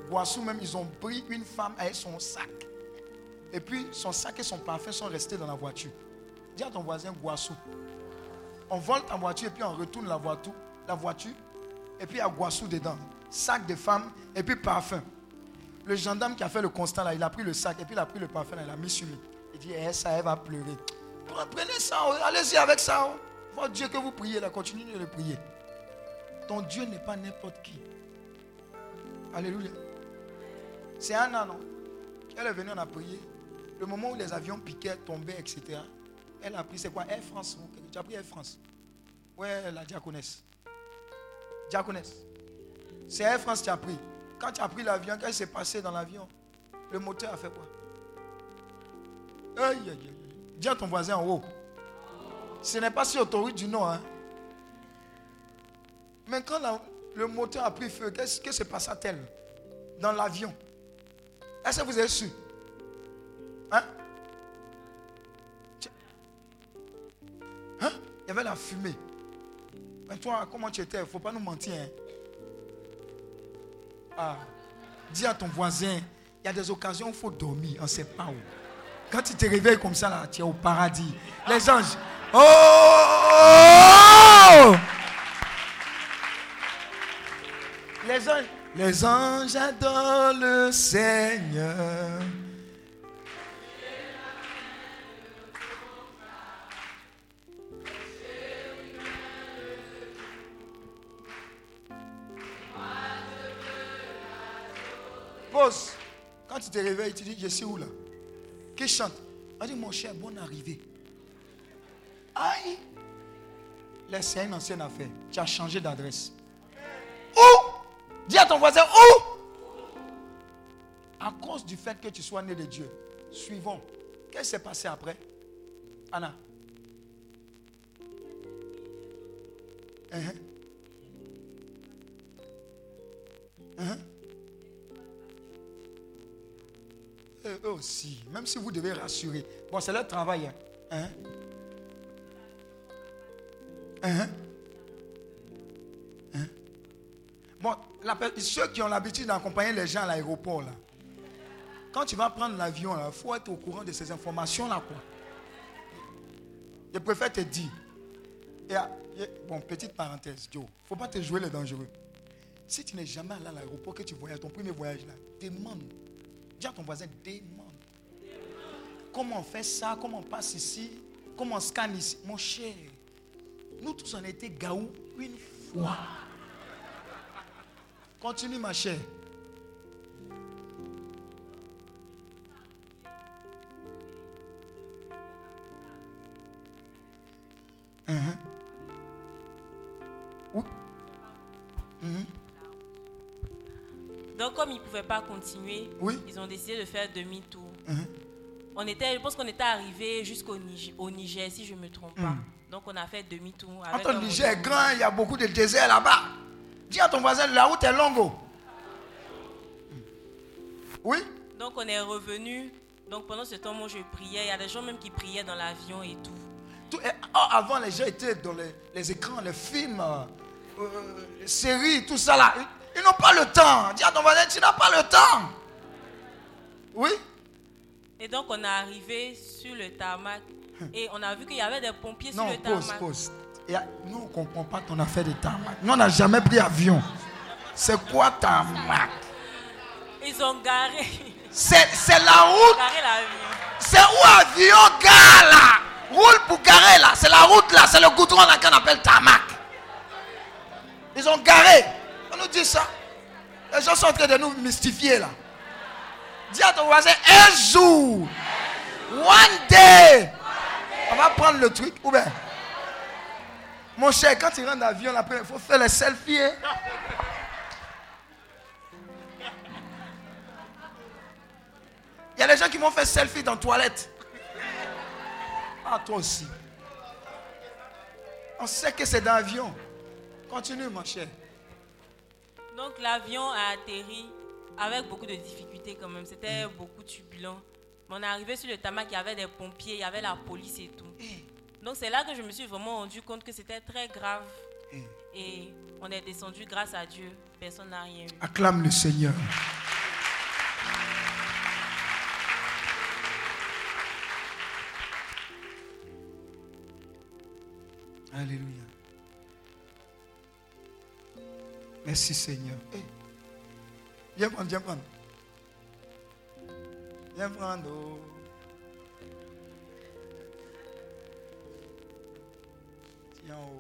Boissou même, ils ont pris une femme avec son sac. Et puis son sac et son parfum sont restés dans la voiture. Dis à ton voisin Guassou. On vole ta voiture et puis on retourne la voiture, la voiture et puis il y a Guassou dedans. Sac de femme et puis parfum. Le gendarme qui a fait le constat il a pris le sac et puis il a pris le parfum là, il a mis sur lui. Il dit, eh, ça, elle va pleurer. Prenez ça, allez-y avec ça. Votre Dieu que vous priez là, continuez de le prier. Ton Dieu n'est pas n'importe qui. Alléluia. C'est Anna, non? Elle est venue, on a prié. Le moment où les avions piquaient, tombaient, etc. Elle a pris, c'est quoi? Air France. Tu as pris Air France? Ouais, la diaconesse. Diaconesse. C'est Air France tu as pris. Quand tu as pris l'avion, qu'est-ce qui s'est passé dans l'avion? Le moteur a fait quoi? Dis à ton voisin en haut. Ce n'est pas sur autoroute du Nord. Hein. Mais quand le moteur a pris feu, qu'est-ce que se passa-t-elle dans l'avion? Est-ce que vous avez su? Hein? Hein? Il y avait la fumée. Mais toi, comment tu étais? Il ne faut pas nous mentir. hein. Ah. Dis à ton voisin, il y a des occasions où il faut dormir, on ne sait pas où. Quand tu te réveilles comme ça, là, tu es au paradis. Les anges. Oh Les anges. Les anges adorent le Seigneur. Pause. Quand tu te réveilles, tu dis, je suis où là? Qui chante? On dit, mon cher, bonne arrivée. Aïe Là, c'est une ancienne affaire. Tu as changé d'adresse. Où? Dis à ton voisin, où? À cause du fait que tu sois né de Dieu. Suivons. Qu'est-ce qui s'est passé après? Anna Uh-huh. Uh-huh. Eux aussi, même si vous devez rassurer. Bon, c'est leur travail. Hein. Hein? Hein? Hein? Bon, ceux qui ont l'habitude d'accompagner les gens à l'aéroport, là, quand tu vas prendre l'avion, il faut être au courant de ces informations-là. quoi. Je préfère te dire. Et, bon, petite parenthèse, Joe, il ne faut pas te jouer les dangereux. Si tu n'es jamais allé à l'aéroport, que tu voyages, ton premier voyage là, demande. Dis à ton voisin, demande. Comment on fait ça? Comment on passe ici? Comment on scanne ici? Mon cher, nous tous a été gaou une fois. Continue ma chère. Où? Mhm. Donc, comme ils ne pouvaient pas continuer, Oui. ils ont décidé de faire demi-tour. Mhm. On était, je pense qu'on était arrivé jusqu'au Niger, au Niger, si je ne me trompe pas. Donc, on a fait demi-tour. Attends, un le Niger est grand, il y a beaucoup de déserts là-bas. Dis à ton voisin, la route est longue. oh. Oui Donc on est revenu. Donc pendant ce temps, moi je priais. Il y a des gens même qui priaient dans l'avion et tout. Tout- et- ah, avant, les gens étaient dans les, les écrans, les films, euh, euh, les séries, tout ça là. Ils, n'ont pas le temps. Dis à ton voisin, tu n'as pas le temps. Oui Et donc on est arrivé sur le tarmac. Et on a vu qu'il y avait des pompiers Non, sur le pause, tarmac. pause. Et, nous, on ne comprend pas ton affaire de tarmac. Nous, on n'a jamais pris avion. C'est quoi tarmac? Ils ont garé, C'est la route. C'est où avion gare là? Roule pour garer là. C'est la route là. C'est le goudron là qu'on appelle tarmac. Ils ont garé. Nous dit ça. Les gens sont en train de nous mystifier là. Dis à ton voisin, un jour, one day, on va prendre le truc. Ou bien, mon cher, quand tu rentres l'avion, il faut faire les selfies. hein. Il y a des gens qui vont faire selfie dans la toilette. Ah, toi aussi. On sait que c'est dans l'avion. Continue, mon cher. Donc l'avion a atterri avec beaucoup de difficultés quand même. C'était beaucoup turbulent. Mais on est arrivé sur le tarmac, il y avait des pompiers, il y avait la police et tout. Donc c'est là que je me suis vraiment rendu compte que c'était très grave. Et on est descendu grâce à Dieu. Personne n'a rien eu. Acclame le Seigneur. Alléluia. Merci Seigneur. Viens prendre, viens prendre. Viens prendre. oh. Tiens oh.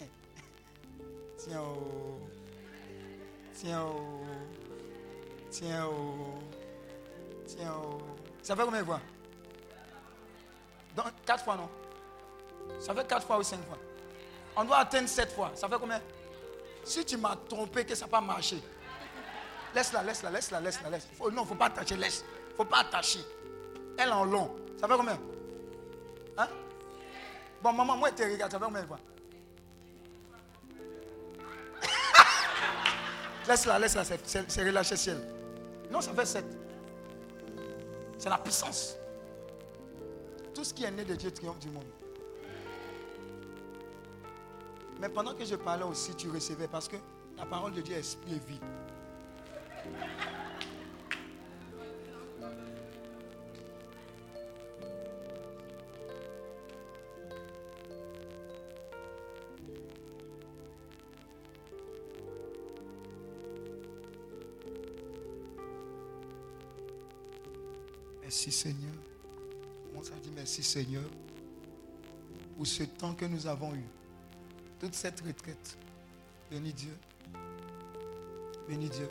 Tiens oh. Tiens oh. Tiens oh. Tiens oh. Ça fait combien de fois? Donc, Quatre fois non? Ça fait quatre fois ou cinq fois? On doit atteindre sept fois. Ça fait combien? Si tu m'as trompé que ça n'a pas marché, laisse-la, laisse-la, laisse-la, laisse-la, laisse. Non, il ne faut pas attacher, laisse. Il ne faut pas attacher. Elle en long. Ça fait combien? Hein? Bon, maman, moi, tu regardes, ça fait combien Laisse-la, laisse-la, c'est relâché ciel. Non, ça fait 7. C'est la puissance. Tout ce qui est né de Dieu triomphe du monde. Mais pendant que je parlais aussi, tu recevais parce que la parole de Dieu est esprit vie. Merci Seigneur. On s'est dit merci Seigneur pour ce temps que nous avons eu? Toute cette retraite. Bénis Dieu. Bénis Dieu.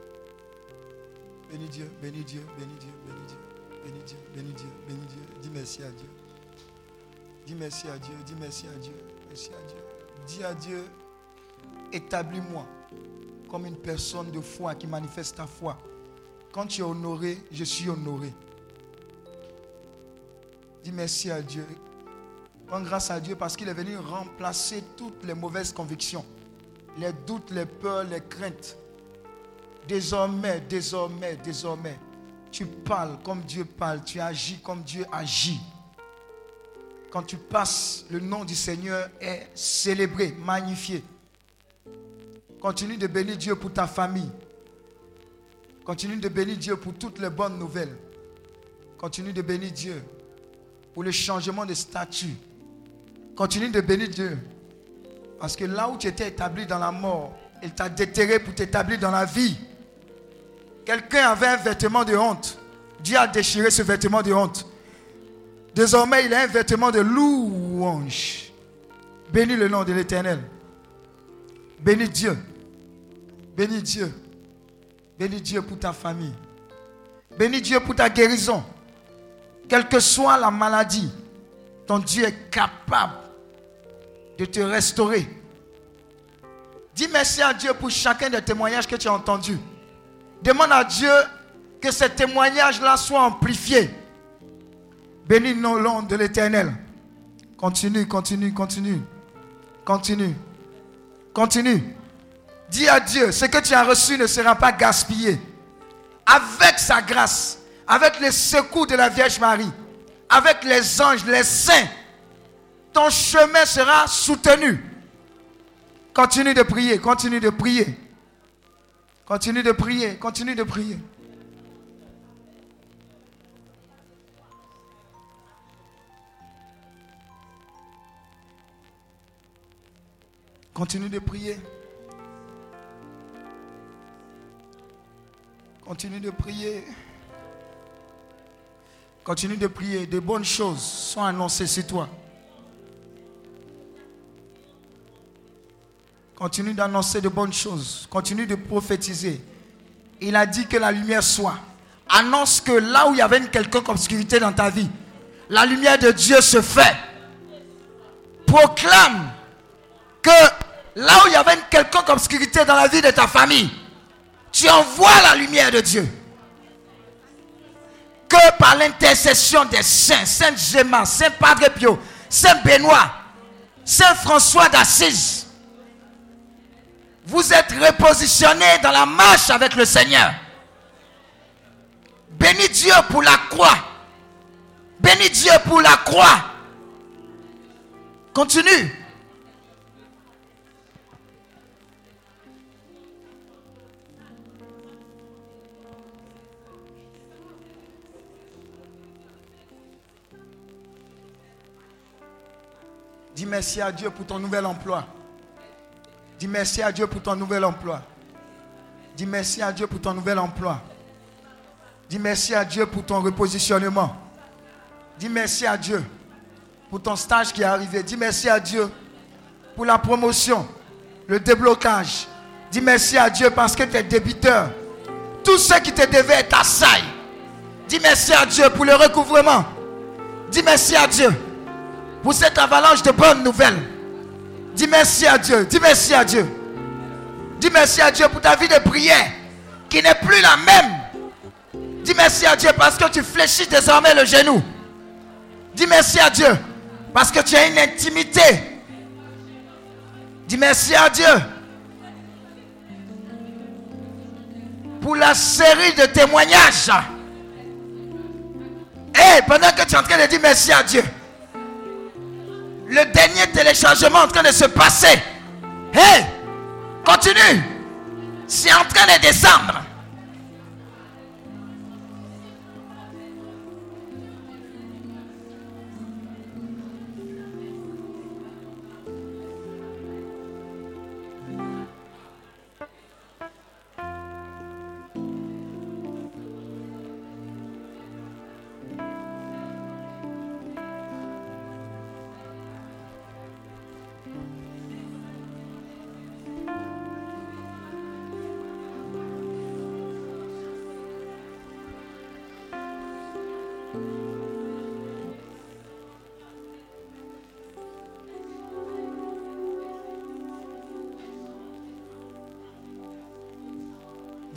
Bénis Dieu, bénis Dieu, bénis Dieu, bénis Dieu, bénis Dieu, bénis Dieu, bénis Dieu. Dis merci à Dieu. Dis merci à Dieu, dis merci à Dieu, merci à Dieu. Dis à Dieu, établis-moi comme une personne de foi qui manifeste ta foi. Quand tu es honoré, je suis honoré. Dis merci à Dieu. Rends grâce à Dieu parce qu'il est venu remplacer toutes les mauvaises convictions, les doutes, les peurs, les craintes. Désormais, désormais, désormais, tu parles comme Dieu parle, tu agis comme Dieu agit. Quand tu passes, le nom du Seigneur est célébré, magnifié. Continue de bénir Dieu pour ta famille. Continue de bénir Dieu pour toutes les bonnes nouvelles. Continue de bénir Dieu pour le changement de statut. Continue de bénir Dieu. Parce que là où tu étais établi dans la mort, il t'a déterré pour t'établir dans la vie. Quelqu'un avait un vêtement de honte. Dieu a déchiré ce vêtement de honte. Désormais, il a un vêtement de louange. Bénis le nom de l'Éternel. Bénis Dieu. Bénis Dieu. Bénis Dieu pour ta famille. Bénis Dieu pour ta guérison. Quelle que soit la maladie, ton Dieu est capable de te restaurer. Dis merci à Dieu pour chacun des témoignages que tu as entendus. Demande à Dieu que ces témoignages-là soient amplifiés. Bénis le nom de l'Éternel. Continue, continue, continue. Continue. Continue. Dis à Dieu, ce que tu as reçu ne sera pas gaspillé. avec sa grâce, avec les secours de la Vierge Marie, avec les anges, les saints, ton chemin sera soutenu. Continue de prier, continue de prier. Continue de prier, continue de prier. Continue de prier. Continue de prier. Continue de prier. De bonnes choses sont annoncées sur toi. Continue d'annoncer de bonnes choses. Continue de prophétiser. Il a dit que la lumière soit. Annonce que là où il y avait une quelconque obscurité dans ta vie, la lumière de Dieu se fait. Proclame que là où il y avait une quelconque obscurité dans la vie de ta famille, tu envoies la lumière de Dieu. Que par l'intercession des saints, Saint Gemma, Saint Padre Pio, Saint Benoît, Saint François d'Assise, vous êtes repositionnés dans la marche avec le Seigneur. Bénis Dieu pour la croix. Bénis Dieu pour la croix. Continue. Dis merci à Dieu pour ton nouvel emploi. Dis merci à Dieu pour ton nouvel emploi. Dis merci à Dieu pour ton nouvel emploi. Dis merci à Dieu pour ton repositionnement. Dis merci à Dieu pour ton stage qui est arrivé. Dis merci à Dieu pour la promotion, le déblocage. Dis merci à Dieu parce que tes débiteurs, tous ceux qui te devaient être assaillis. Dis merci à Dieu pour le recouvrement. Dis merci à Dieu pour cette avalanche de bonnes nouvelles. Dis merci à Dieu. Dis merci à Dieu. Dis merci à Dieu pour ta vie de prière qui n'est plus la même. Dis merci à Dieu parce que tu fléchis désormais le genou. Dis merci à Dieu parce que tu as une intimité. Dis merci à Dieu pour la série de témoignages. Et pendant que tu es en train de dire merci à Dieu, le dernier téléchargement en train de se passer. Hé, continue. C'est en train de descendre.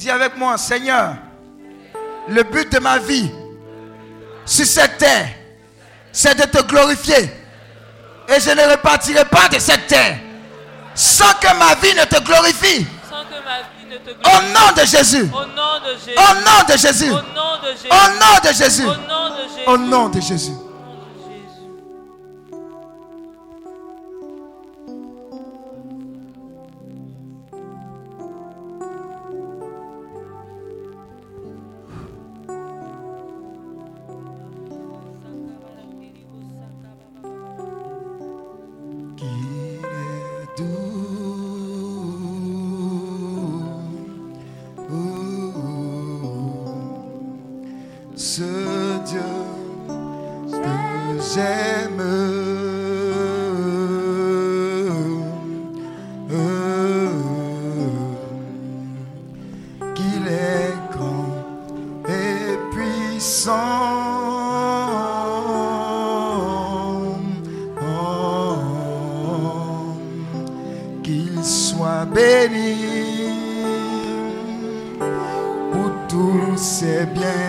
Dis avec moi, Seigneur, le but de ma vie sur cette terre, c'est de te glorifier. Et je ne repartirai pas de cette terre sans que ma vie ne te glorifie. Au nom de Jésus. Au nom de Jésus. Au nom de Jésus. Au nom de Jésus. Au nom de. Au nom. Jésus. Grand et puissant. Qu'il soit béni pour tous ses bienfaits.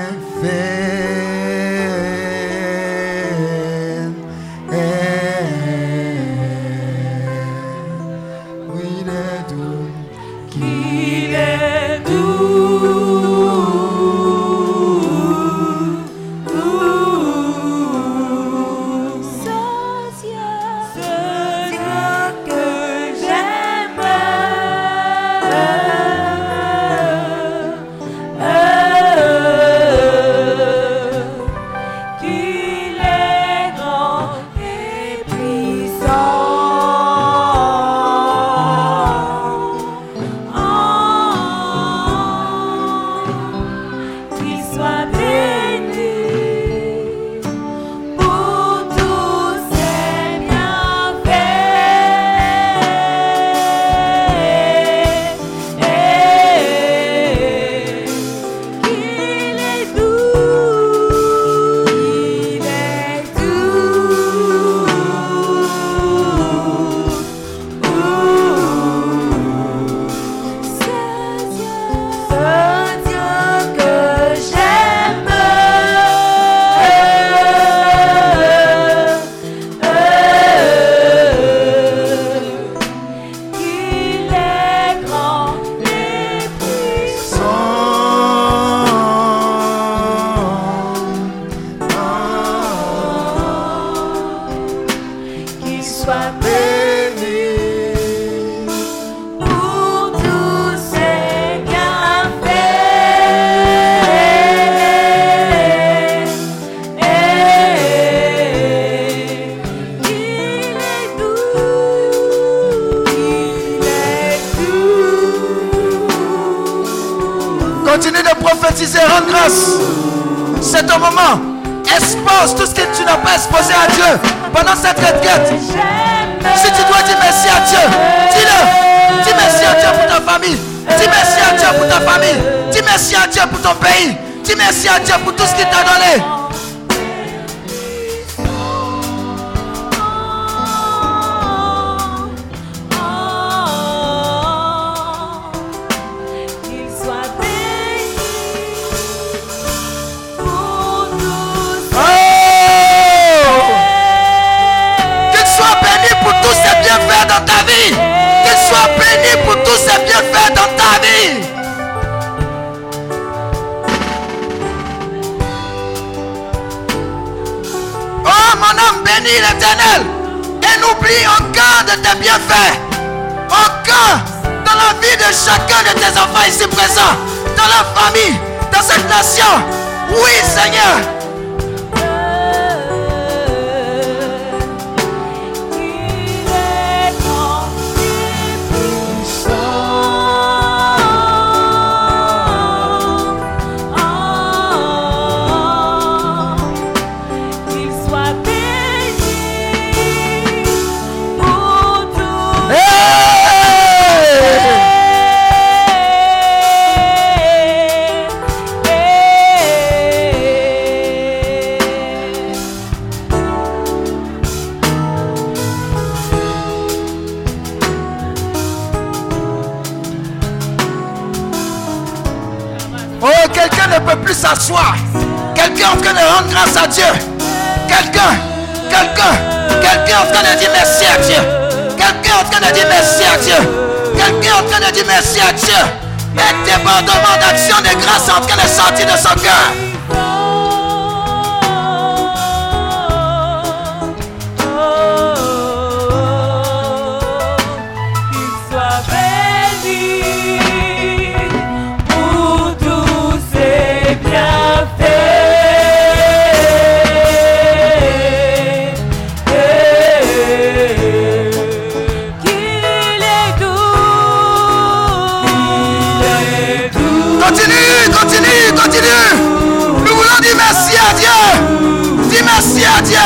Continue, continue, continue. Nous voulons dire merci à Dieu. Dis merci à Dieu.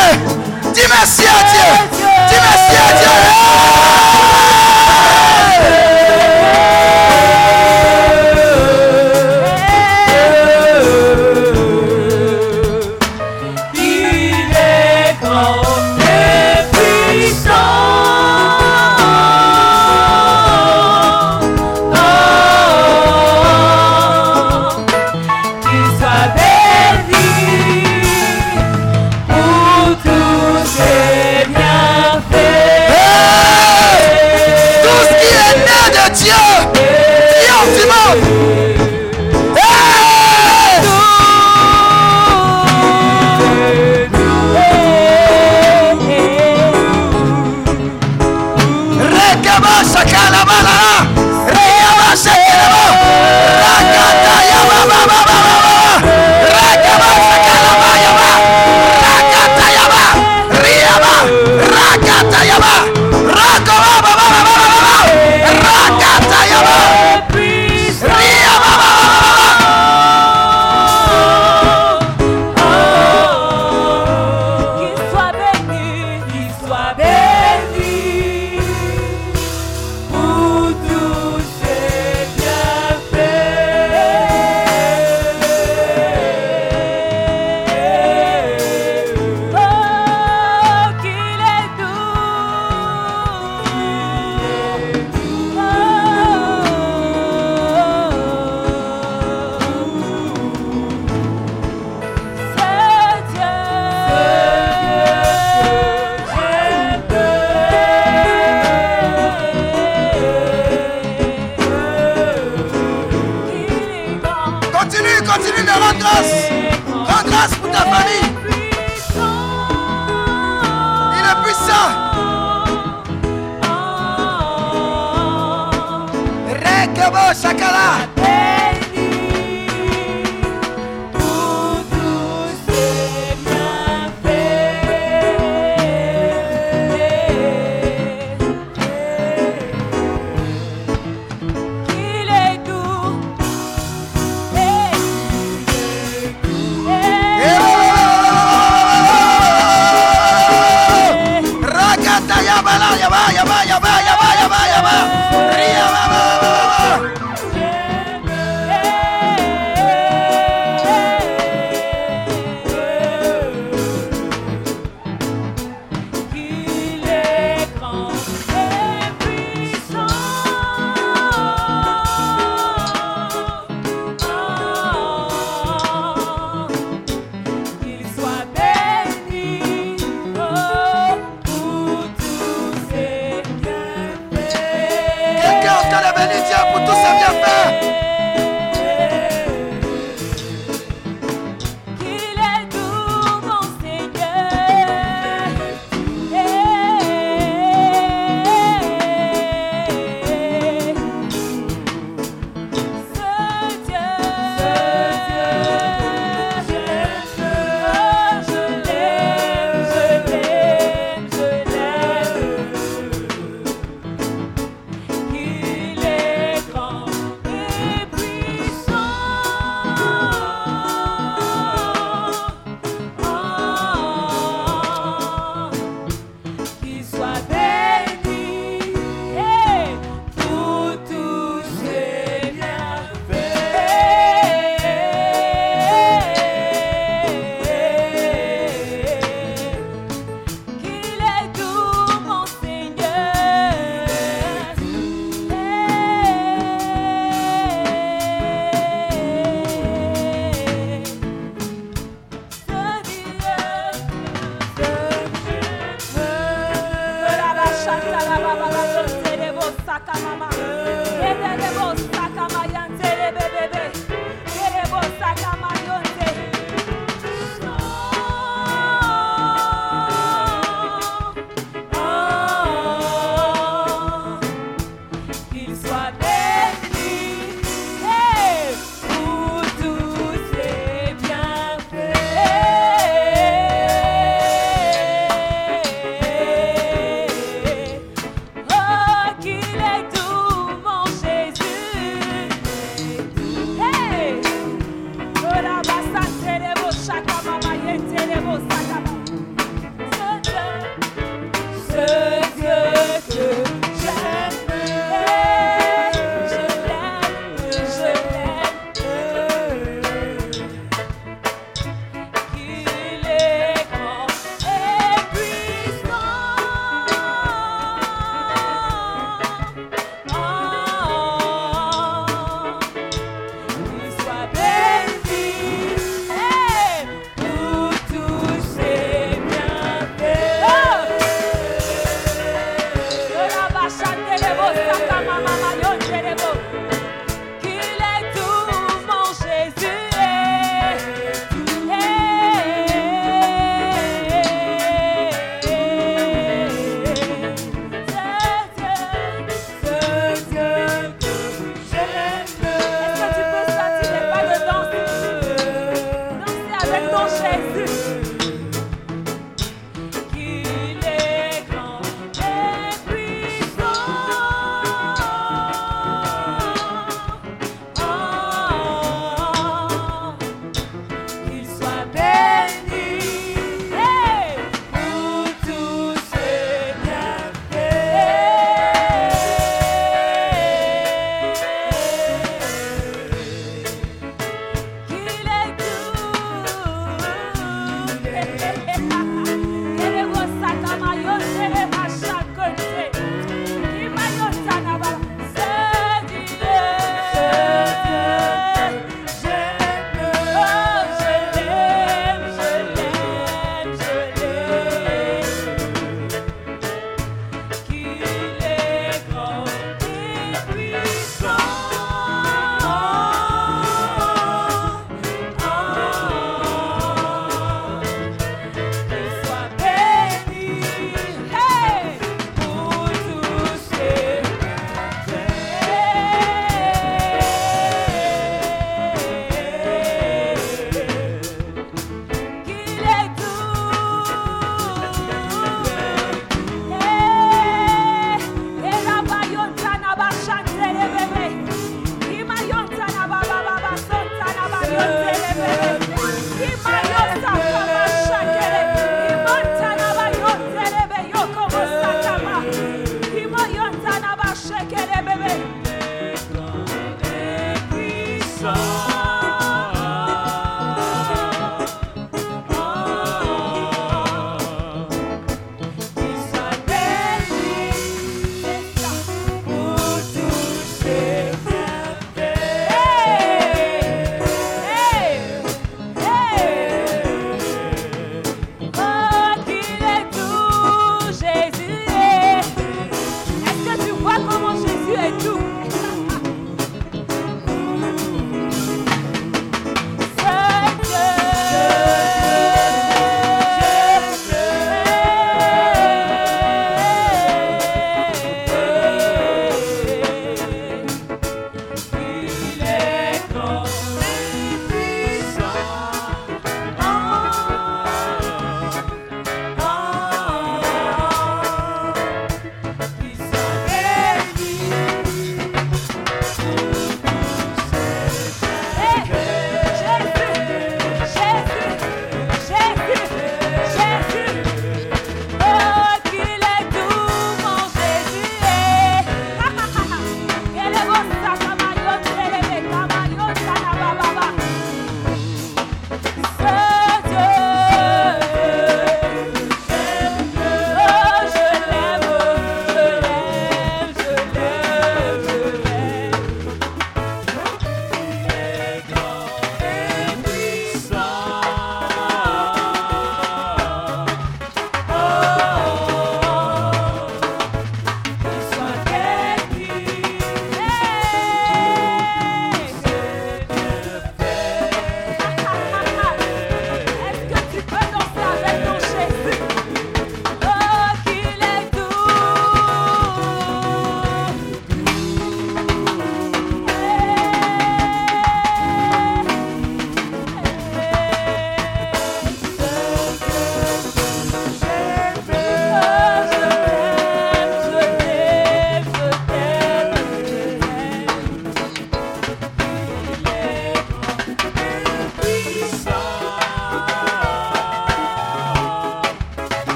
Dis merci à Dieu. Dis merci à Dieu.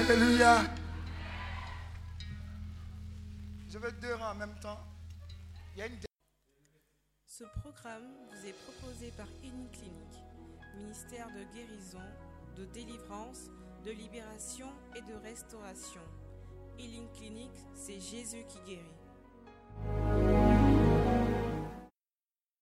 Alléluia. Je veux deux rangs en même temps. Ce programme vous est proposé par Clinic, ministère de guérison, de délivrance, de libération et de restauration. Healing Clinic, c'est Jésus qui guérit.